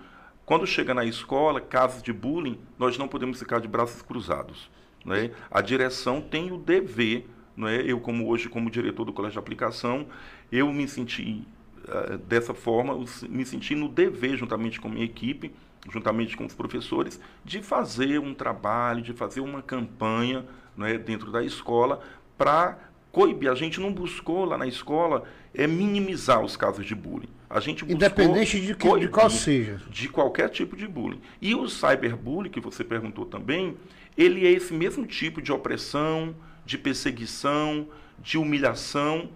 quando chega na escola, casos de bullying, nós não podemos ficar de braços cruzados. Né? A direção tem o dever, não é? eu como hoje como diretor do colégio de aplicação, eu me senti uh, dessa forma, me senti no dever, juntamente com a minha equipe, juntamente com os professores, de fazer um trabalho, de fazer uma campanha não é, dentro da escola para coibir. A gente não buscou lá na escola é minimizar os casos de bullying. A gente Independente de, que, de qual seja. De qualquer tipo de bullying. E o cyberbullying, que você perguntou também, ele é esse mesmo tipo de opressão, de perseguição, de humilhação,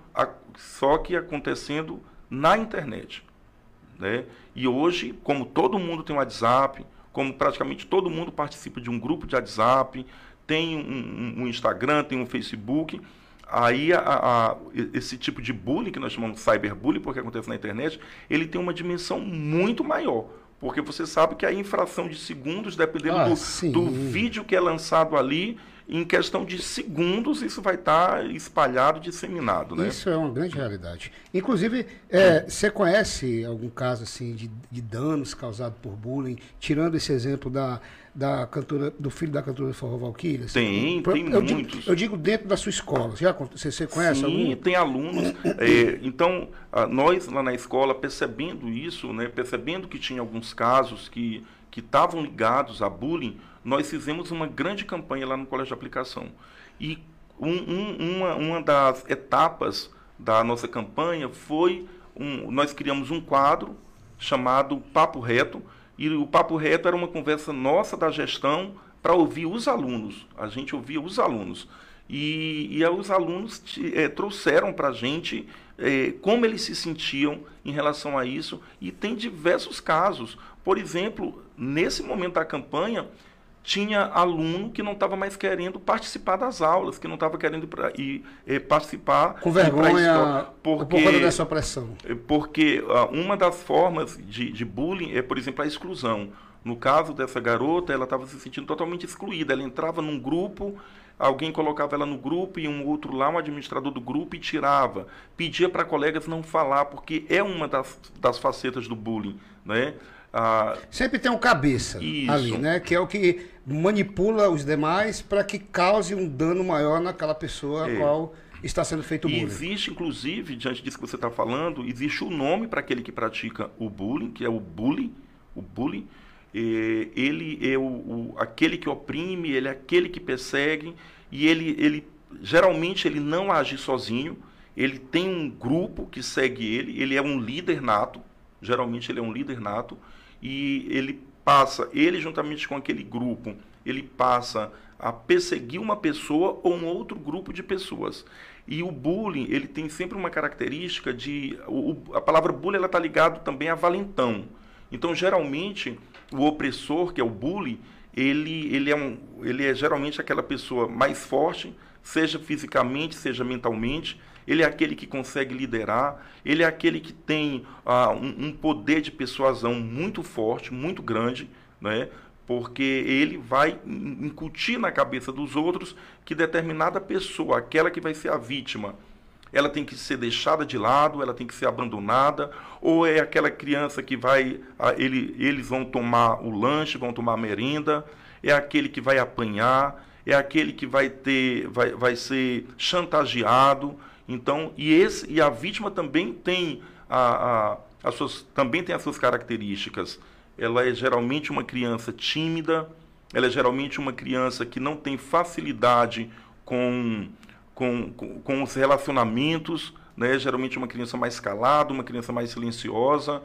só que acontecendo na internet. Né? E hoje, como todo mundo tem um WhatsApp, como praticamente todo mundo participa de um grupo de WhatsApp, tem um, um Instagram, tem um Facebook, aí a, a, esse tipo de bullying, que nós chamamos de cyberbullying, porque acontece na internet, ele tem uma dimensão muito maior. Porque você sabe que a infração de segundos, dependendo ah, do, do, vídeo que é lançado ali, em questão de segundos, isso vai estar tá espalhado, disseminado. Né? Isso é uma grande realidade. Inclusive, é, você conhece algum caso assim de, de danos causados por bullying, tirando esse exemplo da, da cantora, do filho da cantora Forró Valkyria? Tem, tem eu muitos. Digo, eu digo dentro da sua escola. Já, você, você conhece Sim, algum? tem alunos. [COUGHS] é, então, nós lá na escola, percebendo isso, né, percebendo que tinha alguns casos que que estavam ligados a bullying, nós fizemos uma grande campanha lá no Colégio de Aplicação. E um, um, uma, uma das etapas da nossa campanha foi um, nós criamos um quadro chamado Papo Reto, e o Papo Reto era uma conversa nossa da gestão para ouvir os alunos. A gente ouvia os alunos. E, e os alunos é, trouxeram para a gente é, como eles se sentiam em relação a isso, e tem diversos casos. Por exemplo, nesse momento da campanha, tinha aluno que não estava mais querendo participar das aulas, que não estava querendo pra, ir, eh, participar. Com vergonha, porque, por conta dessa pressão. Eh, porque uh, uma das formas de, de bullying é, por exemplo, a exclusão. No caso dessa garota, ela estava se sentindo totalmente excluída. Ela entrava num grupo, alguém colocava ela no grupo e um outro lá, um administrador do grupo, e tirava. Pedia para colegas não falar, porque é uma das, das facetas do bullying. Né? Ah, Sempre tem um cabeça isso. ali, né? Que é o que manipula os demais para que cause um dano maior naquela pessoa é. a qual está sendo feito o bullying. Existe, inclusive, diante disso que você está falando, existe o um nome para aquele que pratica o bullying, que é o bullying. O bullying. ele é o, o, aquele que oprime, ele é aquele que persegue, e ele, ele geralmente ele não age sozinho, ele tem um grupo que segue ele, ele é um líder nato, geralmente ele é um líder nato, e ele passa, ele juntamente com aquele grupo, ele passa a perseguir uma pessoa ou um outro grupo de pessoas. E o bullying, ele tem sempre uma característica de... O, a palavra bullying está ligada também a valentão. Então, geralmente, o opressor, que é o bully, ele, ele, é um, ele é geralmente aquela pessoa mais forte, seja fisicamente, seja mentalmente, ele é aquele que consegue liderar, ele é aquele que tem ah, um, um, poder de persuasão muito forte, muito grande, né? porque ele vai incutir na cabeça dos outros que determinada pessoa, aquela que vai ser a vítima, ela tem que ser deixada de lado, ela tem que ser abandonada, ou é aquela criança que vai, ah, ele, eles vão tomar o lanche, vão tomar a merenda, é aquele que vai apanhar, é aquele que vai ter, vai, vai ser chantageado, então, e, esse, e a vítima também tem, a, a, as suas, também tem as suas características. ela é geralmente uma criança tímida, ela é geralmente uma criança que não tem facilidade com, com, com, com os relacionamentos, né? geralmente uma criança mais calada, uma criança mais silenciosa,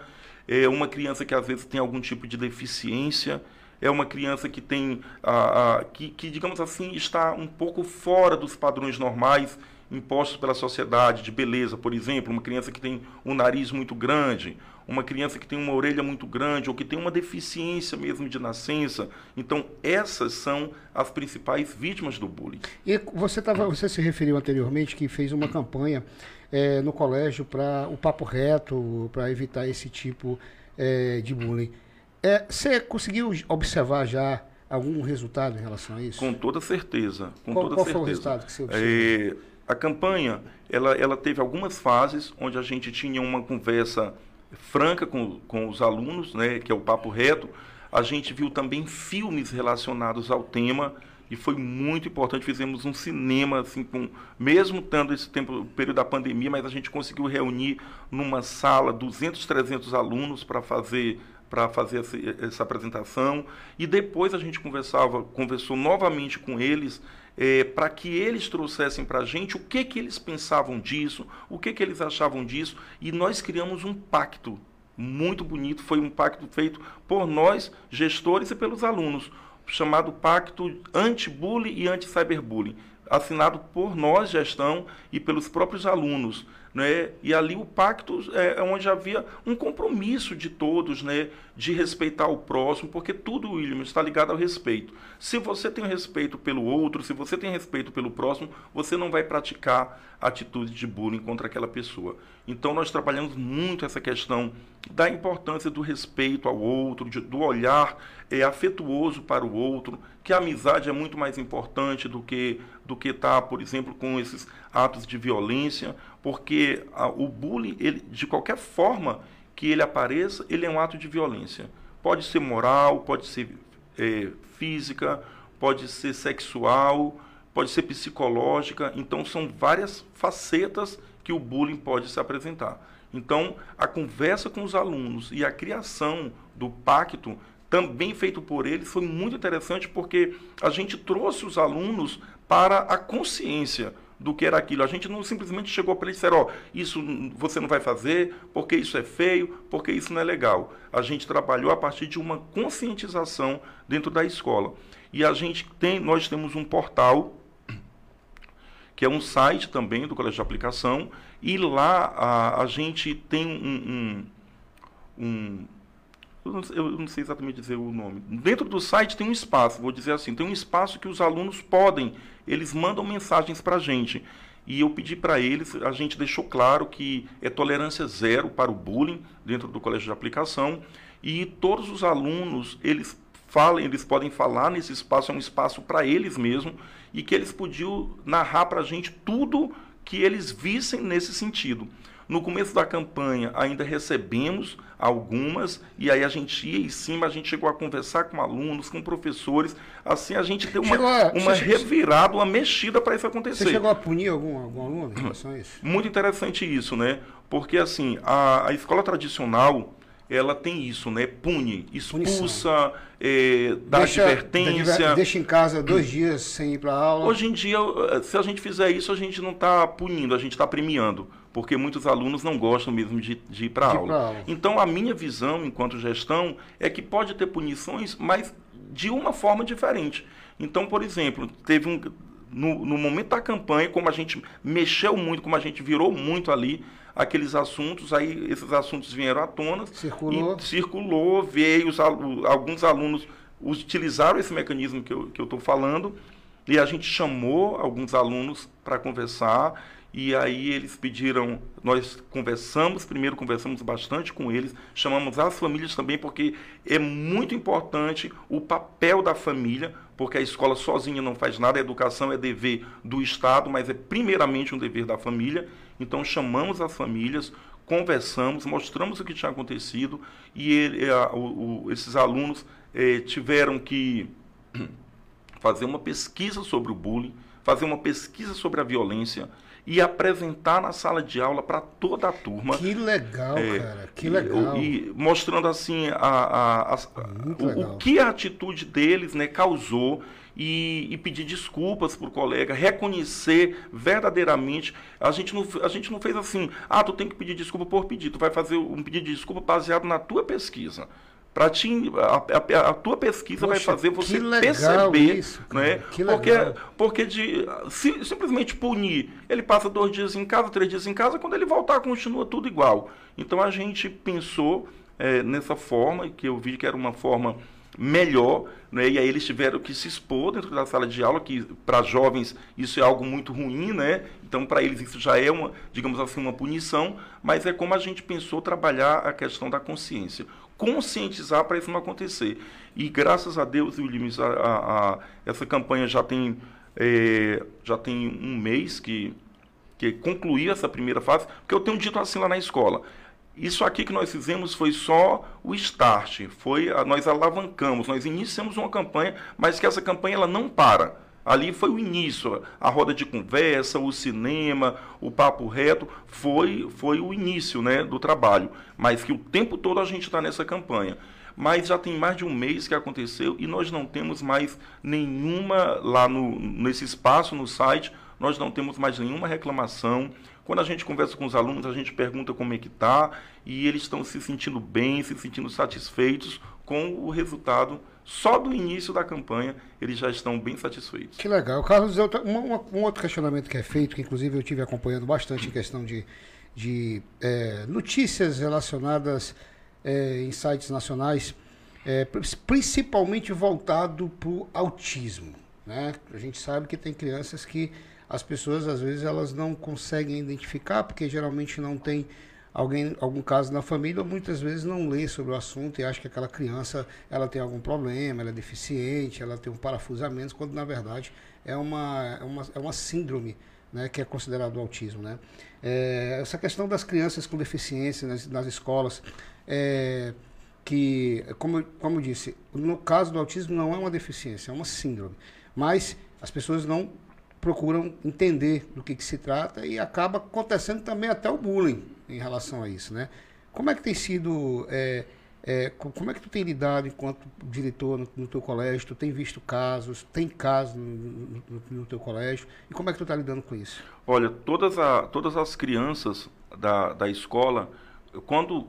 é uma criança que às vezes tem algum tipo de deficiência, é uma criança que tem, a, a, que, que, digamos assim, está um pouco fora dos padrões normais impostos pela sociedade, de beleza, por exemplo, uma criança que tem um nariz muito grande, uma criança que tem uma orelha muito grande ou que tem uma deficiência mesmo de nascença. Então, essas são as principais vítimas do bullying. E você, tava, você se referiu anteriormente que fez uma campanha é, no colégio para o papo reto, para evitar esse tipo é, de bullying. É, você conseguiu observar já algum resultado em relação a isso? Com toda certeza. Com qual, toda qual certeza. foi o resultado que você observou? A campanha, ela, ela teve algumas fases onde a gente tinha uma conversa franca com, com os alunos, né, que é o papo reto. A gente viu também filmes relacionados ao tema e foi muito importante. Fizemos um cinema, assim, com, mesmo tendo esse tempo, período da pandemia, mas a gente conseguiu reunir numa sala 200, 300 alunos para fazer para fazer essa, essa, apresentação e depois a gente conversava, conversou novamente com eles é, para que eles trouxessem para a gente o que, que eles pensavam disso, o que, que eles achavam disso, e nós criamos um pacto muito bonito, foi um pacto feito por nós, gestores, e pelos alunos, chamado Pacto Anti-Bullying e Anti-Cyberbullying, assinado por nós, gestão, e pelos próprios alunos. Né? E ali o pacto é, é onde havia um compromisso de todos, né? de respeitar o próximo, porque tudo, William, está ligado ao respeito. Se você tem respeito pelo outro, se você tem respeito pelo próximo, você não vai praticar atitude de bullying contra aquela pessoa. Então nós trabalhamos muito essa questão da importância do respeito ao outro, de, do olhar é, afetuoso para o outro, que a amizade é muito mais importante do que do que estar, tá, por exemplo, com esses atos de violência, porque a, o bullying, ele, de qualquer forma, que ele apareça, ele é um ato de violência. Pode ser moral, pode ser é, física, pode ser sexual, pode ser psicológica. Então, são várias facetas que o bullying pode se apresentar. Então, a conversa com os alunos e a criação do pacto, também feito por eles, foi muito interessante porque a gente trouxe os alunos para a consciência do que era aquilo. A gente não simplesmente chegou para ele e disse, ó, oh, isso você não vai fazer, porque isso é feio, porque isso não é legal. A gente trabalhou a partir de uma conscientização dentro da escola. E a gente tem, nós temos um portal que é um site também do Colégio de Aplicação, e lá a, a gente tem um, um, um eu não, eu não, sei exatamente dizer o nome. Dentro do site tem um espaço, vou dizer assim, tem um espaço que os alunos podem eles mandam mensagens para a gente. E eu pedi para eles, a gente deixou claro que é tolerância zero para o bullying dentro do colégio de aplicação. E todos os alunos, eles falam, eles podem falar nesse espaço, é um espaço para eles mesmo, e que eles podiam narrar para a gente tudo que eles vissem nesse sentido. No começo da campanha, ainda recebemos algumas, e aí a gente ia em cima, a gente chegou a conversar com alunos, com professores, assim a gente deu uma, a, uma revirada, uma mexida para isso acontecer. Você chegou a punir algum, algum aluno em relação a isso? Muito interessante isso, né? Porque assim, a, a escola tradicional, ela tem isso, né? Pune, expulsa, é, dá deixa, advertência. Deixa em casa dois dias sem ir para aula. Hoje em dia, se a gente fizer isso, a gente não está punindo, a gente está premiando porque muitos alunos não gostam mesmo de, de ir para aula. aula. Então, a minha visão, enquanto gestão, é que pode ter punições, mas de uma forma diferente. Então, por exemplo, teve um. No, no momento da campanha, como a gente mexeu muito, como a gente virou muito ali, aqueles assuntos, aí esses assuntos vieram à tona. Circulou. E circulou, veio, os, alguns alunos utilizaram esse mecanismo que eu estou falando, e a gente chamou alguns alunos para conversar e aí eles pediram, nós conversamos, primeiro conversamos bastante com eles, chamamos as famílias também, porque é muito importante o papel da família, porque a escola sozinha não faz nada, a educação é dever do Estado, mas é primeiramente um dever da família. Então chamamos as famílias, conversamos, mostramos o que tinha acontecido e ele, a, o, o, esses alunos eh, tiveram que [CLEARS THROAT] fazer uma pesquisa sobre o bullying, fazer uma pesquisa sobre a violência e apresentar na sala de aula para toda a turma. Que legal, é, cara. Que legal. E, e mostrando assim a, a, a, o, o, que a atitude deles né, causou e, e, pedir desculpas para o colega, reconhecer verdadeiramente. A gente, não, a gente não fez assim, ah, tu tem que pedir desculpa por pedir, tu vai fazer um pedido de desculpa baseado na tua pesquisa. Para ti, a, a, a, tua pesquisa Poxa, vai fazer você perceber, isso, né? porque porque de se, simplesmente punir, ele passa dois dias em casa, três dias em casa, quando ele voltar continua tudo igual. Então a gente pensou é, nessa forma que eu vi que era uma forma melhor, né? e aí eles tiveram que se expor dentro da sala de aula, que para jovens isso é algo muito ruim, né? então para eles isso já é uma, digamos assim, uma punição, mas é como a gente pensou trabalhar a questão da consciência, conscientizar para isso não acontecer. E graças a Deus, Williams, a, a, a, essa campanha já tem, é, já tem um mês que, que concluiu essa primeira fase, porque eu tenho dito assim lá na escola, isso aqui que nós fizemos foi só o start, foi nós alavancamos, nós iniciamos uma campanha, mas que essa campanha ela não para. Ali foi o início, a roda de conversa, o cinema, o papo reto, foi, foi o início né, do trabalho. Mas que o tempo todo a gente está nessa campanha. Mas já tem mais de um mês que aconteceu e nós não temos mais nenhuma, lá no, nesse espaço, no site, nós não temos mais nenhuma reclamação quando a gente conversa com os alunos, a gente pergunta como é que está e eles estão se sentindo bem, se sentindo satisfeitos com o resultado. Só do início da campanha eles já estão bem satisfeitos. Que legal. Carlos, um, um outro questionamento que é feito, que inclusive eu tive acompanhando bastante em questão de, de é, notícias relacionadas é, em sites nacionais, é, principalmente voltado para o autismo. Né? A gente sabe que tem crianças que as pessoas às vezes elas não conseguem identificar porque geralmente não tem alguém algum caso na família muitas vezes não lê sobre o assunto e acha que aquela criança ela tem algum problema ela é deficiente ela tem um parafusamento quando na verdade é uma é uma, é uma síndrome né, que é considerado autismo né. É, essa questão das crianças com deficiência nas, nas escolas é, que como como eu disse no caso do autismo não é uma deficiência é uma síndrome. Mas as pessoas não procuram entender do que, que se trata e acaba acontecendo também até o bullying em relação a isso, né? Como é que tem sido, é, é, como é que tu tem lidado enquanto diretor no, no teu colégio? Tu tem visto casos, tem casos no, no, no teu colégio e como é que tu está lidando com isso? Olha, todas, a, todas as crianças da, da escola, quando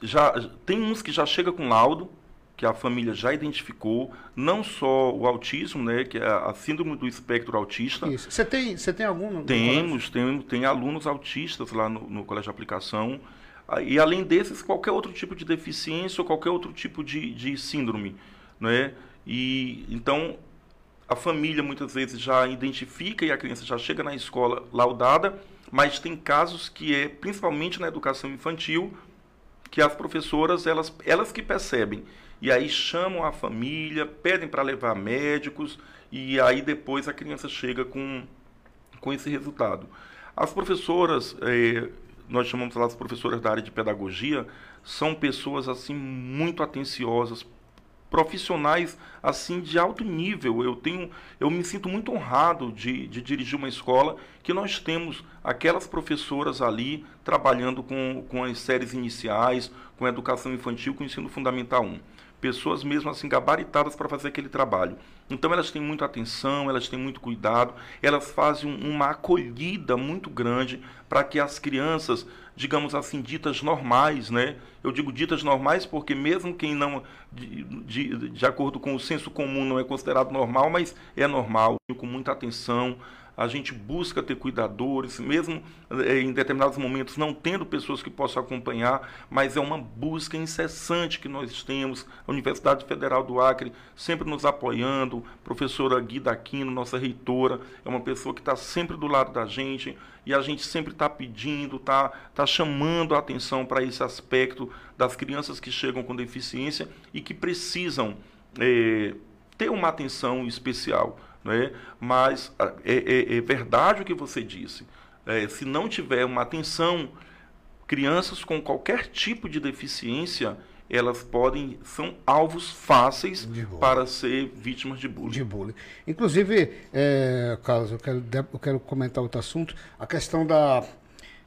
já tem uns que já chega com laudo, que a família já identificou, não só o autismo, né, que é a síndrome do espectro autista. Isso. Você tem, você tem algum? Temos, tem, tem alunos autistas lá no, no colégio de aplicação. Ah, e além desses, qualquer outro tipo de deficiência ou qualquer outro tipo de, de síndrome, né? E então a família muitas vezes já identifica e a criança já chega na escola laudada, mas tem casos que é principalmente na educação infantil que as professoras elas elas que percebem e aí chamam a família, pedem para levar médicos e aí depois a criança chega com, com esse resultado. As professoras, eh, nós chamamos lá as professoras da área de pedagogia, são pessoas assim muito atenciosas, profissionais assim de alto nível. Eu tenho, eu me sinto muito honrado de, de dirigir uma escola que nós temos aquelas professoras ali trabalhando com, com as séries iniciais, com a educação infantil, com o ensino fundamental 1 pessoas mesmo assim gabaritadas para fazer aquele trabalho. Então elas têm muita atenção, elas têm muito cuidado, elas fazem uma acolhida muito grande para que as crianças, digamos assim, ditas normais, né? Eu digo ditas normais porque mesmo quem não, de, de, de acordo com o senso comum, não é considerado normal, mas é normal, com muita atenção, a gente busca ter cuidadores, mesmo eh, em determinados momentos não tendo pessoas que possam acompanhar, mas é uma busca incessante que nós temos. A Universidade Federal do Acre sempre nos apoiando, professora Guida Aquino, nossa reitora, é uma pessoa que está sempre do lado da gente e a gente sempre está pedindo, está tá chamando a atenção para esse aspecto das crianças que chegam com deficiência e que precisam é, ter uma atenção especial. Né? Mas ah, é, é, é verdade o que você disse. É, se não tiver uma atenção, crianças com qualquer tipo de deficiência, elas podem são alvos fáceis para ser vítimas de bullying. De bullying. Inclusive, é, Carlos, eu quero, eu quero comentar outro assunto, a questão da,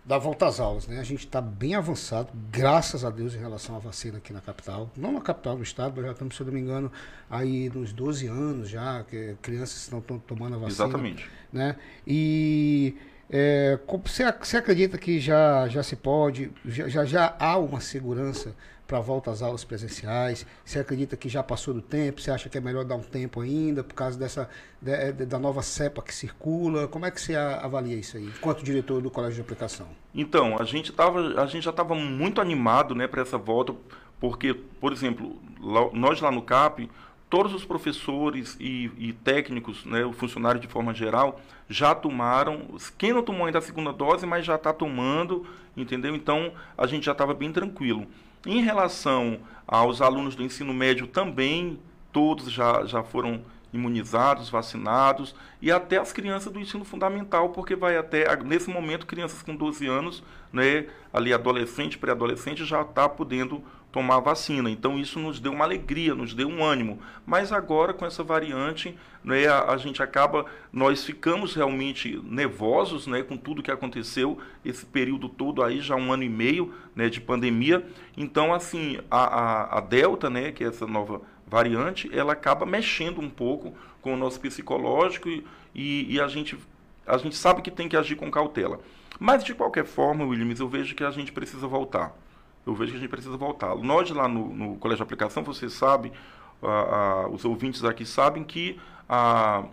da volta às aulas. Né? A gente está bem avançado, graças a Deus, em relação à vacina aqui na capital. Não na capital, no estado, mas já estamos, se eu não me engano, aí nos 12 anos já, que crianças estão tomando a vacina. Exatamente. Né? E é, você, você acredita que já, já se pode, já, já há uma segurança para volta às aulas presenciais? Você acredita que já passou do tempo? Você acha que é melhor dar um tempo ainda por causa dessa de, de, da nova cepa que circula? Como é que você avalia isso aí, enquanto diretor do Colégio de Aplicação? Então, a gente, tava, a gente já estava muito animado né, para essa volta, porque, por exemplo, lá, nós lá no CAP, todos os professores e, e técnicos, né, funcionário de forma geral, já tomaram. Quem não tomou ainda a segunda dose, mas já está tomando, entendeu? Então a gente já estava bem tranquilo. Em relação aos alunos do ensino médio também, todos já, já foram imunizados, vacinados, e até as crianças do ensino fundamental, porque vai até, nesse momento, crianças com 12 anos, né, ali adolescente, pré-adolescente, já está podendo tomar vacina. Então isso nos deu uma alegria, nos deu um ânimo. Mas agora com essa variante, né, a, a, gente acaba, nós ficamos realmente nervosos, né, com tudo que aconteceu esse período todo aí já um ano e meio, né, de pandemia. Então assim a, a, a delta, né, que é essa nova variante, ela acaba mexendo um pouco com o nosso psicológico e, e, e a gente a gente sabe que tem que agir com cautela. Mas de qualquer forma, Williams, eu vejo que a gente precisa voltar eu vejo que a gente precisa voltar. Nós lá no, no Colégio de Aplicação, você sabe, os ouvintes aqui sabem que a,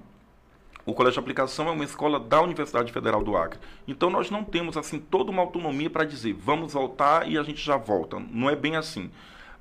o Colégio de Aplicação é uma escola da Universidade Federal do Acre. Então nós não temos assim toda uma autonomia para dizer vamos voltar e a gente já volta. Não é bem assim.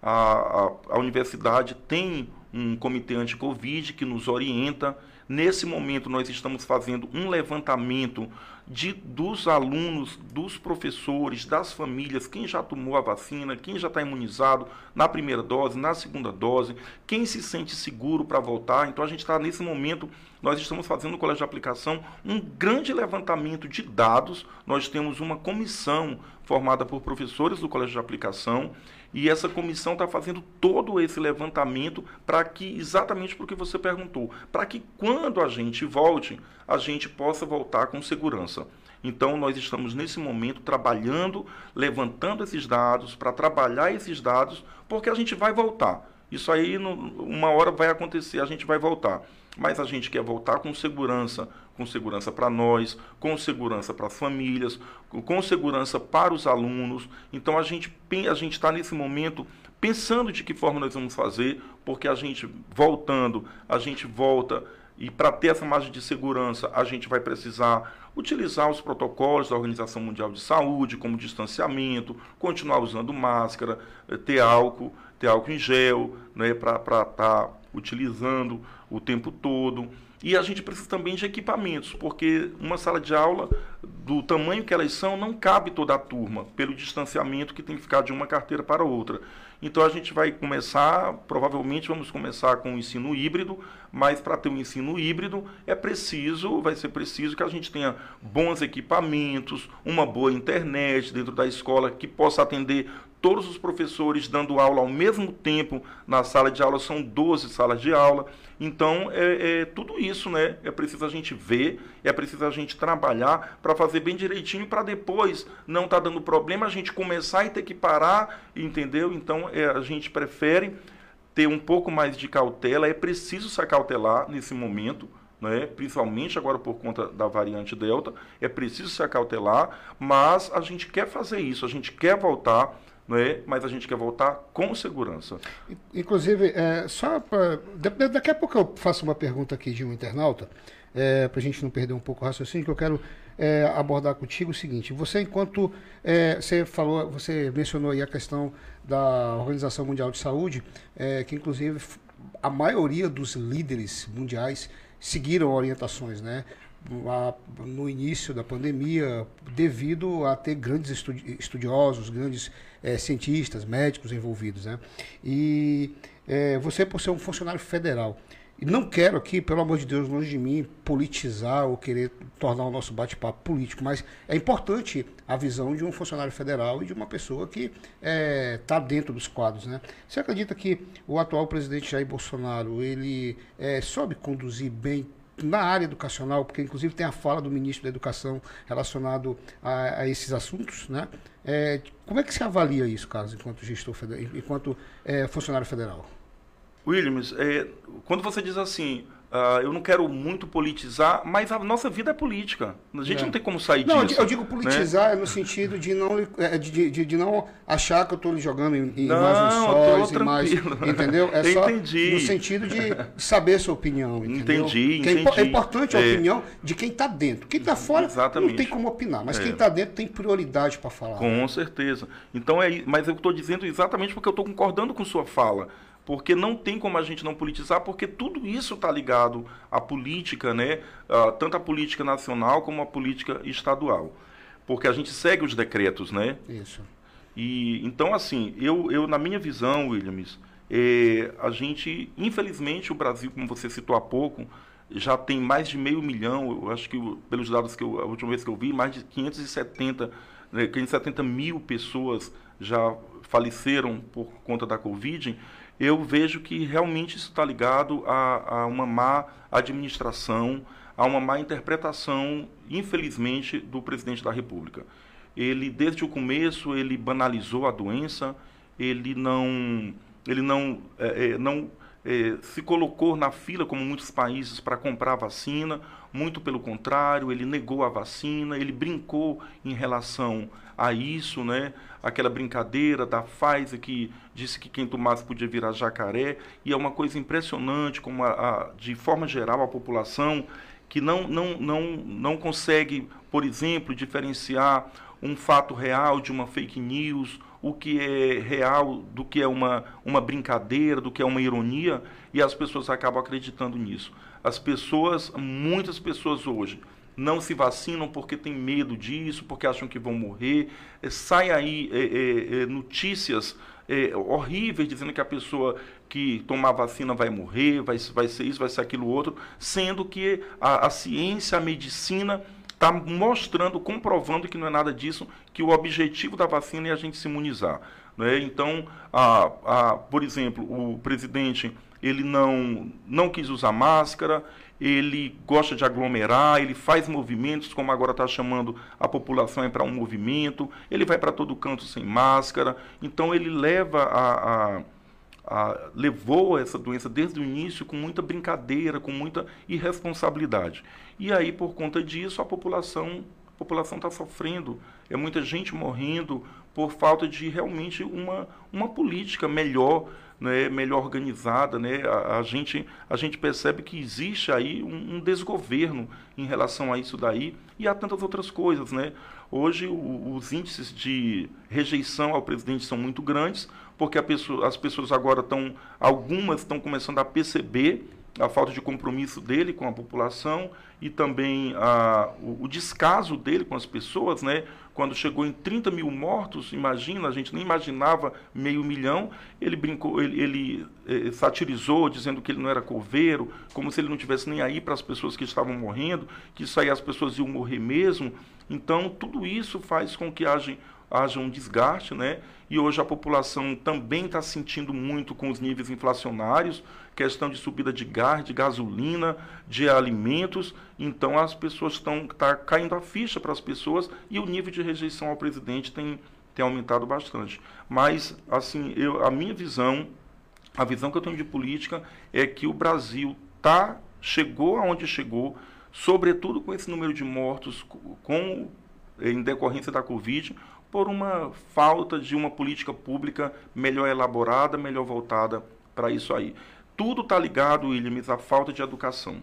A, a, a universidade tem um comitê anti-Covid que nos orienta. Nesse momento nós estamos fazendo um levantamento de, dos alunos, dos professores, das famílias, quem já tomou a vacina, quem já está imunizado na primeira dose, na segunda dose, quem se sente seguro para voltar. Então a gente está nesse momento, nós estamos fazendo no Colégio de Aplicação um grande levantamento de dados. Nós temos uma comissão formada por professores do Colégio de Aplicação e essa comissão está fazendo todo esse levantamento para que, exatamente porque você perguntou, para que quando a gente volte, a gente possa voltar com segurança. Então, nós estamos nesse momento trabalhando, levantando esses dados, para trabalhar esses dados, porque a gente vai voltar. Isso aí, uma hora vai acontecer, a gente vai voltar. Mas a gente quer voltar com segurança, com segurança para nós, com segurança para as famílias, com segurança para os alunos. Então a gente a gente está nesse momento pensando de que forma nós vamos fazer, porque a gente voltando, a gente volta e para ter essa margem de segurança, a gente vai precisar utilizar os protocolos da Organização Mundial de Saúde, como distanciamento, continuar usando máscara, eh, ter álcool, ter álcool em gel, né, para estar tá utilizando o tempo todo. E a gente precisa também de equipamentos, porque uma sala de aula, do tamanho que elas são, não cabe toda a turma, pelo distanciamento que tem que ficar de uma carteira para outra. Então a gente vai começar, provavelmente vamos começar com o ensino híbrido, mas para ter um ensino híbrido é preciso, vai ser preciso que a gente tenha bons equipamentos, uma boa internet dentro da escola que possa atender todos os professores dando aula ao mesmo tempo na sala de aula, são 12 salas de aula. Então, é, é, tudo isso, né? É preciso a gente ver, é preciso a gente trabalhar para fazer bem direitinho, para depois não estar tá dando problema, a gente começar e ter que parar, entendeu? Então, é, a gente prefere ter um pouco mais de cautela, é preciso se acautelar nesse momento, né? principalmente agora por conta da variante Delta, é preciso se acautelar, mas a gente quer fazer isso, a gente quer voltar não é? mas a gente quer voltar com segurança. Inclusive, é, só pra, daqui a pouco eu faço uma pergunta aqui de um internauta, é, para a gente não perder um pouco o raciocínio, que eu quero é, abordar contigo o seguinte: você, enquanto é, você falou, você mencionou aí a questão da Organização Mundial de Saúde, é, que inclusive a maioria dos líderes mundiais seguiram orientações, né? No início da pandemia, devido a ter grandes estudiosos, grandes é, cientistas, médicos envolvidos. Né? E é, você, por ser um funcionário federal, e não quero aqui, pelo amor de Deus, longe de mim, politizar ou querer tornar o nosso bate-papo político, mas é importante a visão de um funcionário federal e de uma pessoa que está é, tá dentro dos quadros. Né? Você acredita que o atual presidente Jair Bolsonaro ele é, conduzir bem na área educacional, porque inclusive tem a fala do ministro da Educação relacionado a, a esses assuntos, né? É, como é que se avalia isso, Carlos, enquanto gestor enquanto é, funcionário federal? Williams, é, quando você diz assim, Uh, eu não quero muito politizar, mas a nossa vida é política. A gente é. não tem como sair não, disso. Eu digo politizar né? no sentido de não, é, de, de, de, não achar que eu estou jogando em, em não, mais lençóis, em mais. Entendeu? [LAUGHS] É só entendi. no sentido de saber a sua opinião. Entendeu? Entendi, é entendi. É, importante a é. opinião de quem está dentro. Quem está fora Exatamente. não tem como opinar, mas quem está dentro tem prioridade para falar. Com certeza. Então é, mas eu estou dizendo exatamente porque eu estou concordando com sua fala porque não tem como a gente não politizar, porque tudo isso está ligado à política, né? Uh, tanto a política nacional como a política estadual. Porque a gente segue os decretos, né? Isso. E, então, assim, eu, eu na minha visão, Williams, é, a gente, infelizmente, o Brasil, como você citou há pouco, já tem mais de meio milhão, eu acho que pelos dados que eu, a última vez que eu vi, mais de 570, né, 570 mil pessoas já faleceram por conta da Covid eu vejo que realmente isso está ligado a, a, uma má administração, a uma má interpretação, infelizmente, do presidente da República. Ele, desde o começo, ele banalizou a doença, ele não, ele não, é, é, não é, se colocou na fila, como muitos países, para comprar vacina, muito pelo contrário, ele negou a vacina, ele brincou em relação a isso, né? aquela brincadeira da Pfizer que disse que quem tomasse podia virar jacaré, e é uma coisa impressionante como, a, a, de forma geral, a população que não, não, não, não consegue, por exemplo, diferenciar um fato real de uma fake news, o que é real do que é uma, uma brincadeira, do que é uma ironia, e as pessoas acabam acreditando nisso. As pessoas, muitas pessoas hoje, não se vacinam porque tem medo disso, porque acham que vão morrer. É, sai aí é, é, notícias horríveis dizendo que a pessoa que tomar vacina vai morrer, vai, vai ser isso, vai ser aquilo outro, sendo que a, a ciência, a medicina está mostrando, comprovando que não é nada disso, que o objetivo da vacina é a gente se imunizar. Né? Então, a, a, por exemplo, o presidente ele não, não quis usar máscara, ele gosta de aglomerar, ele faz movimentos, como agora está chamando a população para um movimento, ele vai para todo canto sem máscara, então ele leva a, a, a, levou essa doença desde o início com muita brincadeira, com muita irresponsabilidade. E aí, por conta disso, a população a população está sofrendo, é muita gente morrendo por falta de realmente uma, uma política melhor né, melhor organizada, né, a, a, gente, a gente percebe que existe aí um, um, desgoverno em relação a isso daí e a tantas outras coisas. Né? Hoje o, os índices de rejeição ao presidente são muito grandes, porque pessoa, as pessoas agora estão, algumas estão começando a perceber a falta de compromisso dele com a população e também a, o, o descaso dele com as pessoas, né? Quando chegou em 30 mil mortos, imagina, a gente nem imaginava meio milhão, ele brincou, ele, ele eh, satirizou, dizendo que ele não era coveiro, como se ele não tivesse nem aí para as pessoas que estavam morrendo, que isso aí as pessoas iam morrer mesmo. Então, tudo isso faz com que haja, haja um desgaste, né? E hoje a população também está sentindo muito com os níveis inflacionários, questão de subida de gás, de gasolina, de alimentos. Então as pessoas estão tá caindo a ficha para as pessoas e o nível de rejeição ao presidente tem, tem aumentado bastante. Mas assim, eu, a minha visão, a visão que eu tenho de política é que o Brasil tá chegou aonde chegou, sobretudo com esse número de mortos com em decorrência da Covid, por uma falta de uma política pública melhor elaborada, melhor voltada para isso aí. Tudo está ligado, Williams, à falta de educação.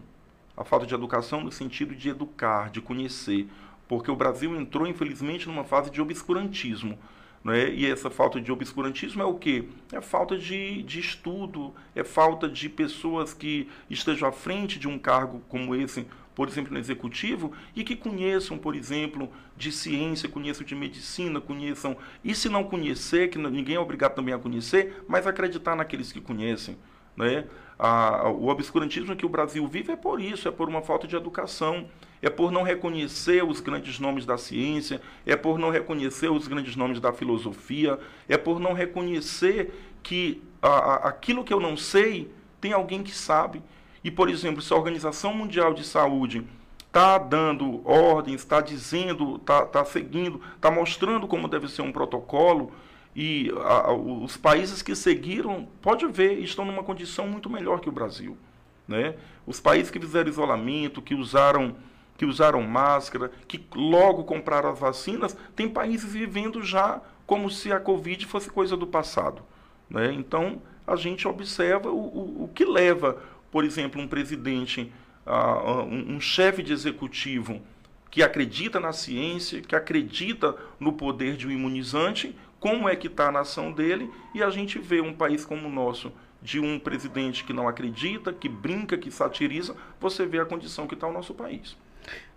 A falta de educação no sentido de educar, de conhecer. Porque o Brasil entrou, infelizmente, numa fase de obscurantismo. Né? E essa falta de obscurantismo é o quê? É falta de, de estudo, é falta de pessoas que estejam à frente de um cargo como esse, por exemplo, no executivo, e que conheçam, por exemplo, de ciência, conheçam de medicina, conheçam. E se não conhecer, que ninguém é obrigado também a conhecer, mas acreditar naqueles que conhecem. Né? A, o obscurantismo que o Brasil vive é por isso, é por uma falta de educação, é por não reconhecer os grandes nomes da ciência, é por não reconhecer os grandes nomes da filosofia, é por não reconhecer que a, a, aquilo que eu não sei tem alguém que sabe. E, por exemplo, se a Organização Mundial de Saúde está dando ordens, está dizendo, está tá seguindo, está mostrando como deve ser um protocolo, e a, os países que seguiram, pode ver, estão numa condição muito melhor que o Brasil. Né? Os países que fizeram isolamento, que usaram, que usaram máscara, que logo compraram as vacinas, tem países vivendo já como se a Covid fosse coisa do passado. Né? Então, a gente observa o, o, o que leva, por exemplo, um presidente, uh, um, um chefe de executivo que acredita na ciência, que acredita no poder de um imunizante, como é que está a nação dele, e a gente vê um país como o nosso, de um presidente que não acredita, que brinca, que satiriza, você vê a condição que está o nosso país.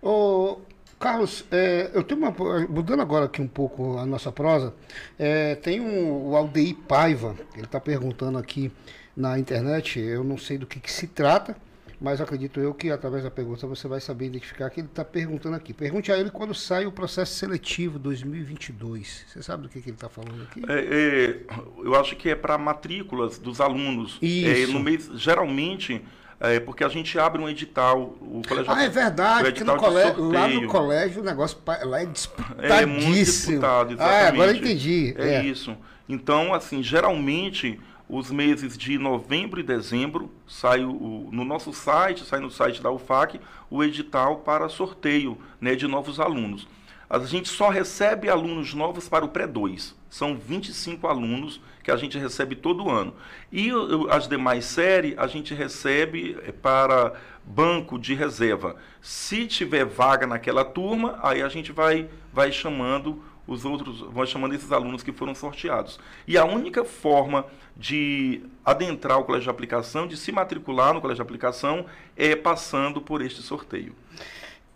Ô, Carlos, é, eu tenho uma. Mudando agora aqui um pouco a nossa prosa, é, tem um, o Aldeir Paiva, ele está perguntando aqui na internet, eu não sei do que, que se trata, mas acredito eu que através da pergunta você vai saber identificar que ele está perguntando aqui. Pergunte a ele quando sai o processo seletivo 2022. Você sabe do que, que ele está falando aqui? É, é, eu acho que é para matrículas dos alunos. É, Isso. É, no mês, geralmente, é, porque a gente abre um edital. O colégio, ah, é verdade, que no colégio, lá no colégio o negócio lá é disputadíssimo. É muito disputado, exatamente. Ah, agora eu entendi. É, é isso. Então, assim, geralmente os meses de novembro e dezembro, sai o, no nosso site, sai no site da UFAC, o edital para sorteio né, de novos alunos. A gente só recebe alunos novos para o pré-2. São 25 alunos que a gente recebe todo ano. E as demais séries a gente recebe é, para banco de reserva. Se tiver vaga naquela turma, aí a gente vai, vai chamando os outros, vão chamando esses alunos que foram sorteados. E a única forma de adentrar o colégio de aplicação, de se matricular no colégio de aplicação, é passando por este sorteio.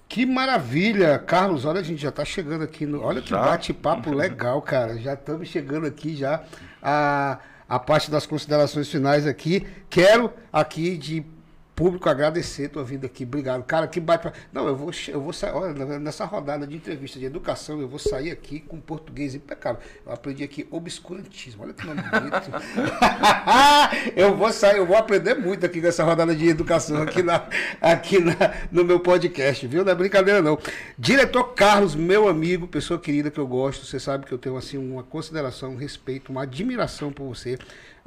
Que maravilha, Carlos. Olha, a gente já está chegando aqui. No... Olha que bate-papo [LAUGHS] legal, cara. Já estamos chegando aqui já a, a parte das considerações finais aqui. Quero aqui de público agradecer tua vinda aqui. Obrigado. Cara, que bate. Não, eu vou, eu vou sair. Olha, nessa rodada de entrevista de educação, eu vou sair aqui com português impecável. Eu aprendi aqui obscurantismo. Olha que nome bonito. [LAUGHS] eu vou sair, eu vou aprender muito aqui nessa rodada de educação aqui, na, aqui na, no meu podcast, viu? Não é brincadeira, não. Diretor Carlos, meu amigo, pessoa querida que eu gosto, você sabe que eu tenho assim uma consideração, um respeito, uma admiração por você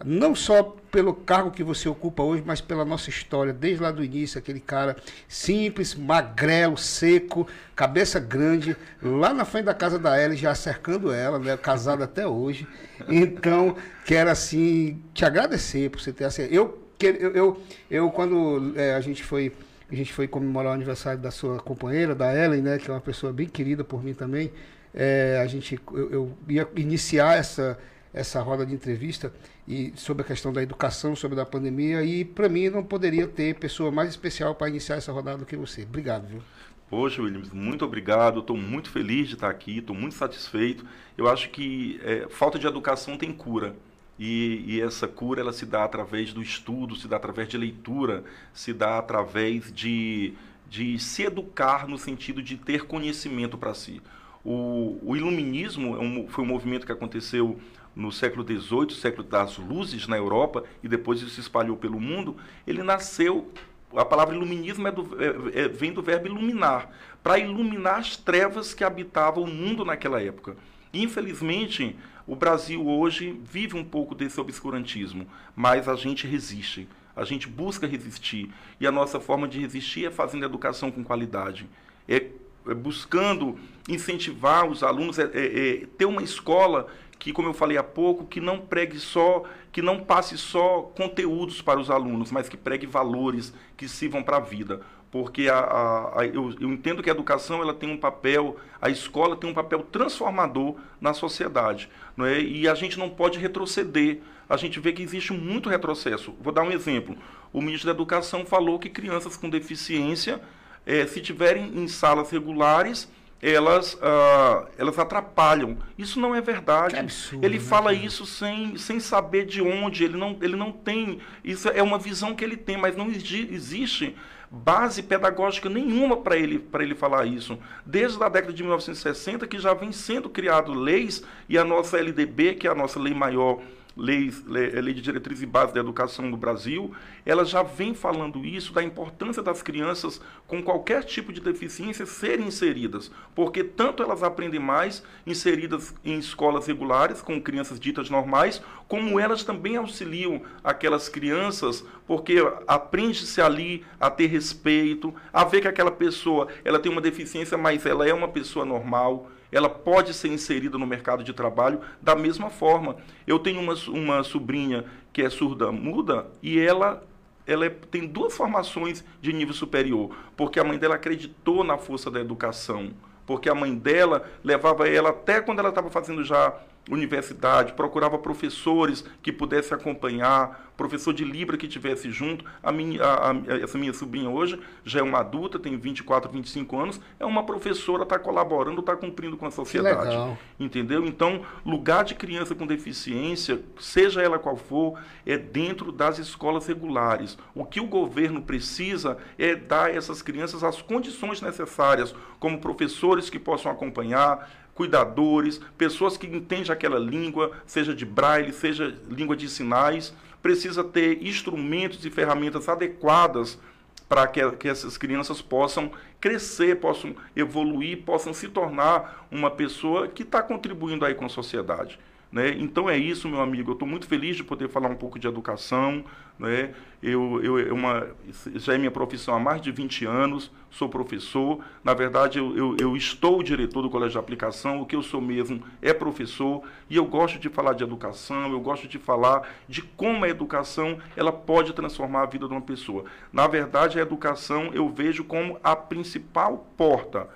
não só pelo cargo que você ocupa hoje, mas pela nossa história, desde lá do início, aquele cara simples, magrelo, seco, cabeça grande, lá na frente da casa da Ellen, já cercando ela, né, casado até hoje. Então, quero assim te agradecer por você ter assim, eu eu, eu, eu quando é, a gente foi a gente foi comemorar o aniversário da sua companheira, da Ellen, né, que é uma pessoa bem querida por mim também. É, a gente eu, eu ia iniciar essa essa roda de entrevista e sobre a questão da educação, sobre a pandemia. E para mim não poderia ter pessoa mais especial para iniciar essa rodada do que você. Obrigado, viu? Poxa, Williams, muito obrigado. Estou muito feliz de estar aqui, estou muito satisfeito. Eu acho que é, falta de educação tem cura. E, e, essa cura ela se dá através do estudo, se dá através de leitura, se dá através de, de se educar no sentido de ter conhecimento para si. O, o iluminismo é um, foi um movimento que aconteceu no século XVIII, século das luzes na Europa, e depois isso se espalhou pelo mundo, ele nasceu. A palavra iluminismo é do, é, é, vem do verbo iluminar, para iluminar as trevas que habitavam o mundo naquela época. Infelizmente, o Brasil hoje vive um pouco desse obscurantismo, mas a gente resiste, a gente busca resistir. E a nossa forma de resistir é fazendo educação com qualidade, é, é buscando incentivar os alunos, é, é, é ter uma escola que, como eu falei há pouco, que não pregue só, que não passe só conteúdos para os alunos, mas que pregue valores que sirvam para a vida. Porque a, a, a, eu, eu, entendo que a educação ela tem um papel, a escola tem um papel transformador na sociedade. Não é? E a gente não pode retroceder. A gente vê que existe muito retrocesso. Vou dar um exemplo. O ministro da Educação falou que crianças com deficiência, eh, se tiverem em salas regulares, elas, uh, elas atrapalham. Isso não é verdade. Absurdo, ele né, fala isso sem, sem saber de onde, ele não, ele não tem. Isso é uma visão que ele tem, mas não existe base pedagógica nenhuma para ele, ele falar isso. Desde a década de 1960, que já vem sendo criado leis, e a nossa LDB, que é a nossa lei maior lei, lei de diretriz e base da educação no Brasil, ela já vem falando isso, da importância das crianças com qualquer tipo de deficiência serem inseridas, porque tanto elas aprendem mais inseridas em escolas regulares, com crianças ditas normais, como elas também auxiliam aquelas crianças, porque aprende-se ali a ter respeito, a ver que aquela pessoa ela tem uma deficiência, mas ela é uma pessoa normal, ela pode ser inserida no mercado de trabalho da mesma forma. Eu tenho uma, uma sobrinha que é surda muda e ela ela é, tem duas formações de nível superior, porque a mãe dela acreditou na força da educação, porque a mãe dela levava ela até quando ela estava fazendo já universidade, procurava professores que pudessem acompanhar, professor de Libra que tivesse junto. A minha, a, a, essa minha sobrinha hoje já é uma adulta, tem 24, 25 anos, é uma professora, está colaborando, está cumprindo com a sociedade. Entendeu? Então, lugar de criança com deficiência, seja ela qual for, é dentro das escolas regulares. O que o governo precisa é dar a essas crianças as condições necessárias, como professores que possam acompanhar, cuidadores, pessoas que entendem aquela língua, seja de braille, seja língua de sinais, precisa ter instrumentos e ferramentas adequadas para que, que essas crianças possam crescer, possam evoluir, possam se tornar uma pessoa que está contribuindo aí com a sociedade. Né? Então é isso, meu amigo. Eu estou muito feliz de poder falar um pouco de educação. Né? Eu, eu, eu uma, já é minha profissão há mais de 20 anos, sou professor. Na verdade, eu, eu, eu, estou diretor do Colégio de Aplicação. O que eu sou mesmo é professor. E eu gosto de falar de educação, eu gosto de falar de como a educação ela pode transformar a vida de uma pessoa. Na verdade, a educação eu vejo como a principal porta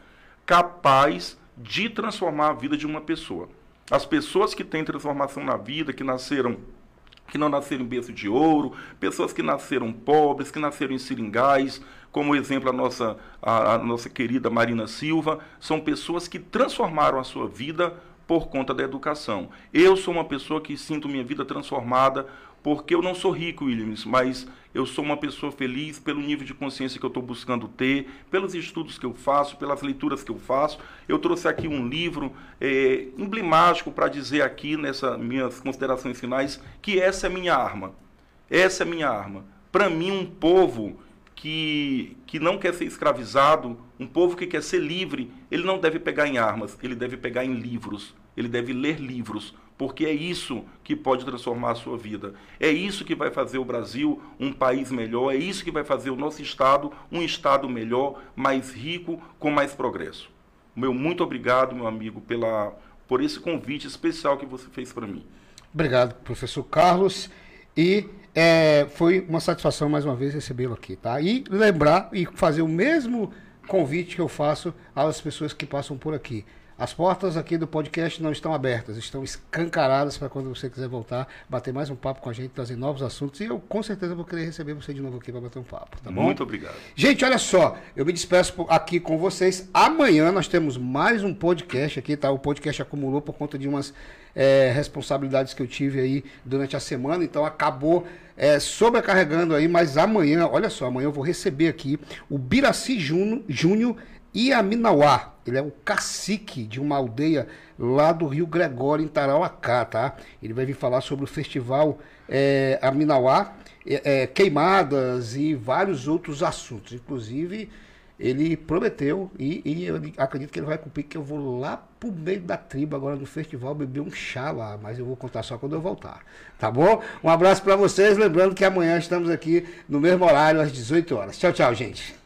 capaz de transformar a vida de uma pessoa. As pessoas que têm transformação na vida, que nasceram que não nasceram em berço de ouro, pessoas que nasceram pobres, que nasceram em seringais, como exemplo a nossa, a, a, nossa querida Marina Silva, são pessoas que transformaram a sua vida por conta da educação. Eu sou uma pessoa que sinto minha vida transformada porque eu não sou rico, Williams, mas eu sou uma pessoa feliz pelo nível de consciência que eu estou buscando ter, pelos estudos que eu faço, pelas leituras que eu faço. Eu trouxe aqui um livro é, emblemático para dizer aqui, nessas minhas considerações finais, que essa é minha arma. Essa é minha arma. Para mim, um povo que, que não quer ser escravizado, um povo que quer ser livre, ele não deve pegar em armas, ele deve pegar em livros, ele deve ler livros, porque é isso que pode transformar a sua vida. É isso que vai fazer o Brasil um país melhor, é isso que vai fazer o nosso Estado um Estado melhor, mais rico, com mais progresso. Meu muito obrigado, meu amigo, pela, por esse convite especial que você fez para mim. Obrigado, professor Carlos. E é, foi uma satisfação mais uma vez recebê-lo aqui, tá? E lembrar e fazer o mesmo convite que eu faço às pessoas que passam por aqui. As portas aqui do podcast não estão abertas, estão escancaradas para quando você quiser voltar, bater mais um papo com a gente, trazer novos assuntos. E eu com certeza vou querer receber você de novo aqui para bater um papo. Tá Muito obrigado. Gente, olha só, eu me despeço aqui com vocês. Amanhã nós temos mais um podcast aqui, tá? O podcast acumulou por conta de umas é, responsabilidades que eu tive aí durante a semana, então acabou é, sobrecarregando aí, mas amanhã, olha só, amanhã eu vou receber aqui o Biraci Júnior Iaminauá. Ele é o cacique de uma aldeia lá do Rio Gregório, em Tarauacá, tá? Ele vai vir falar sobre o festival é, Aminauá, é, é, queimadas e vários outros assuntos. Inclusive, ele prometeu e, e, eu acredito que ele vai cumprir que eu vou lá pro meio da tribo agora no festival beber um chá lá, mas eu vou contar só quando eu voltar. Tá bom? Um abraço para vocês, lembrando que amanhã estamos aqui no mesmo horário às 18 horas. Tchau, tchau, gente.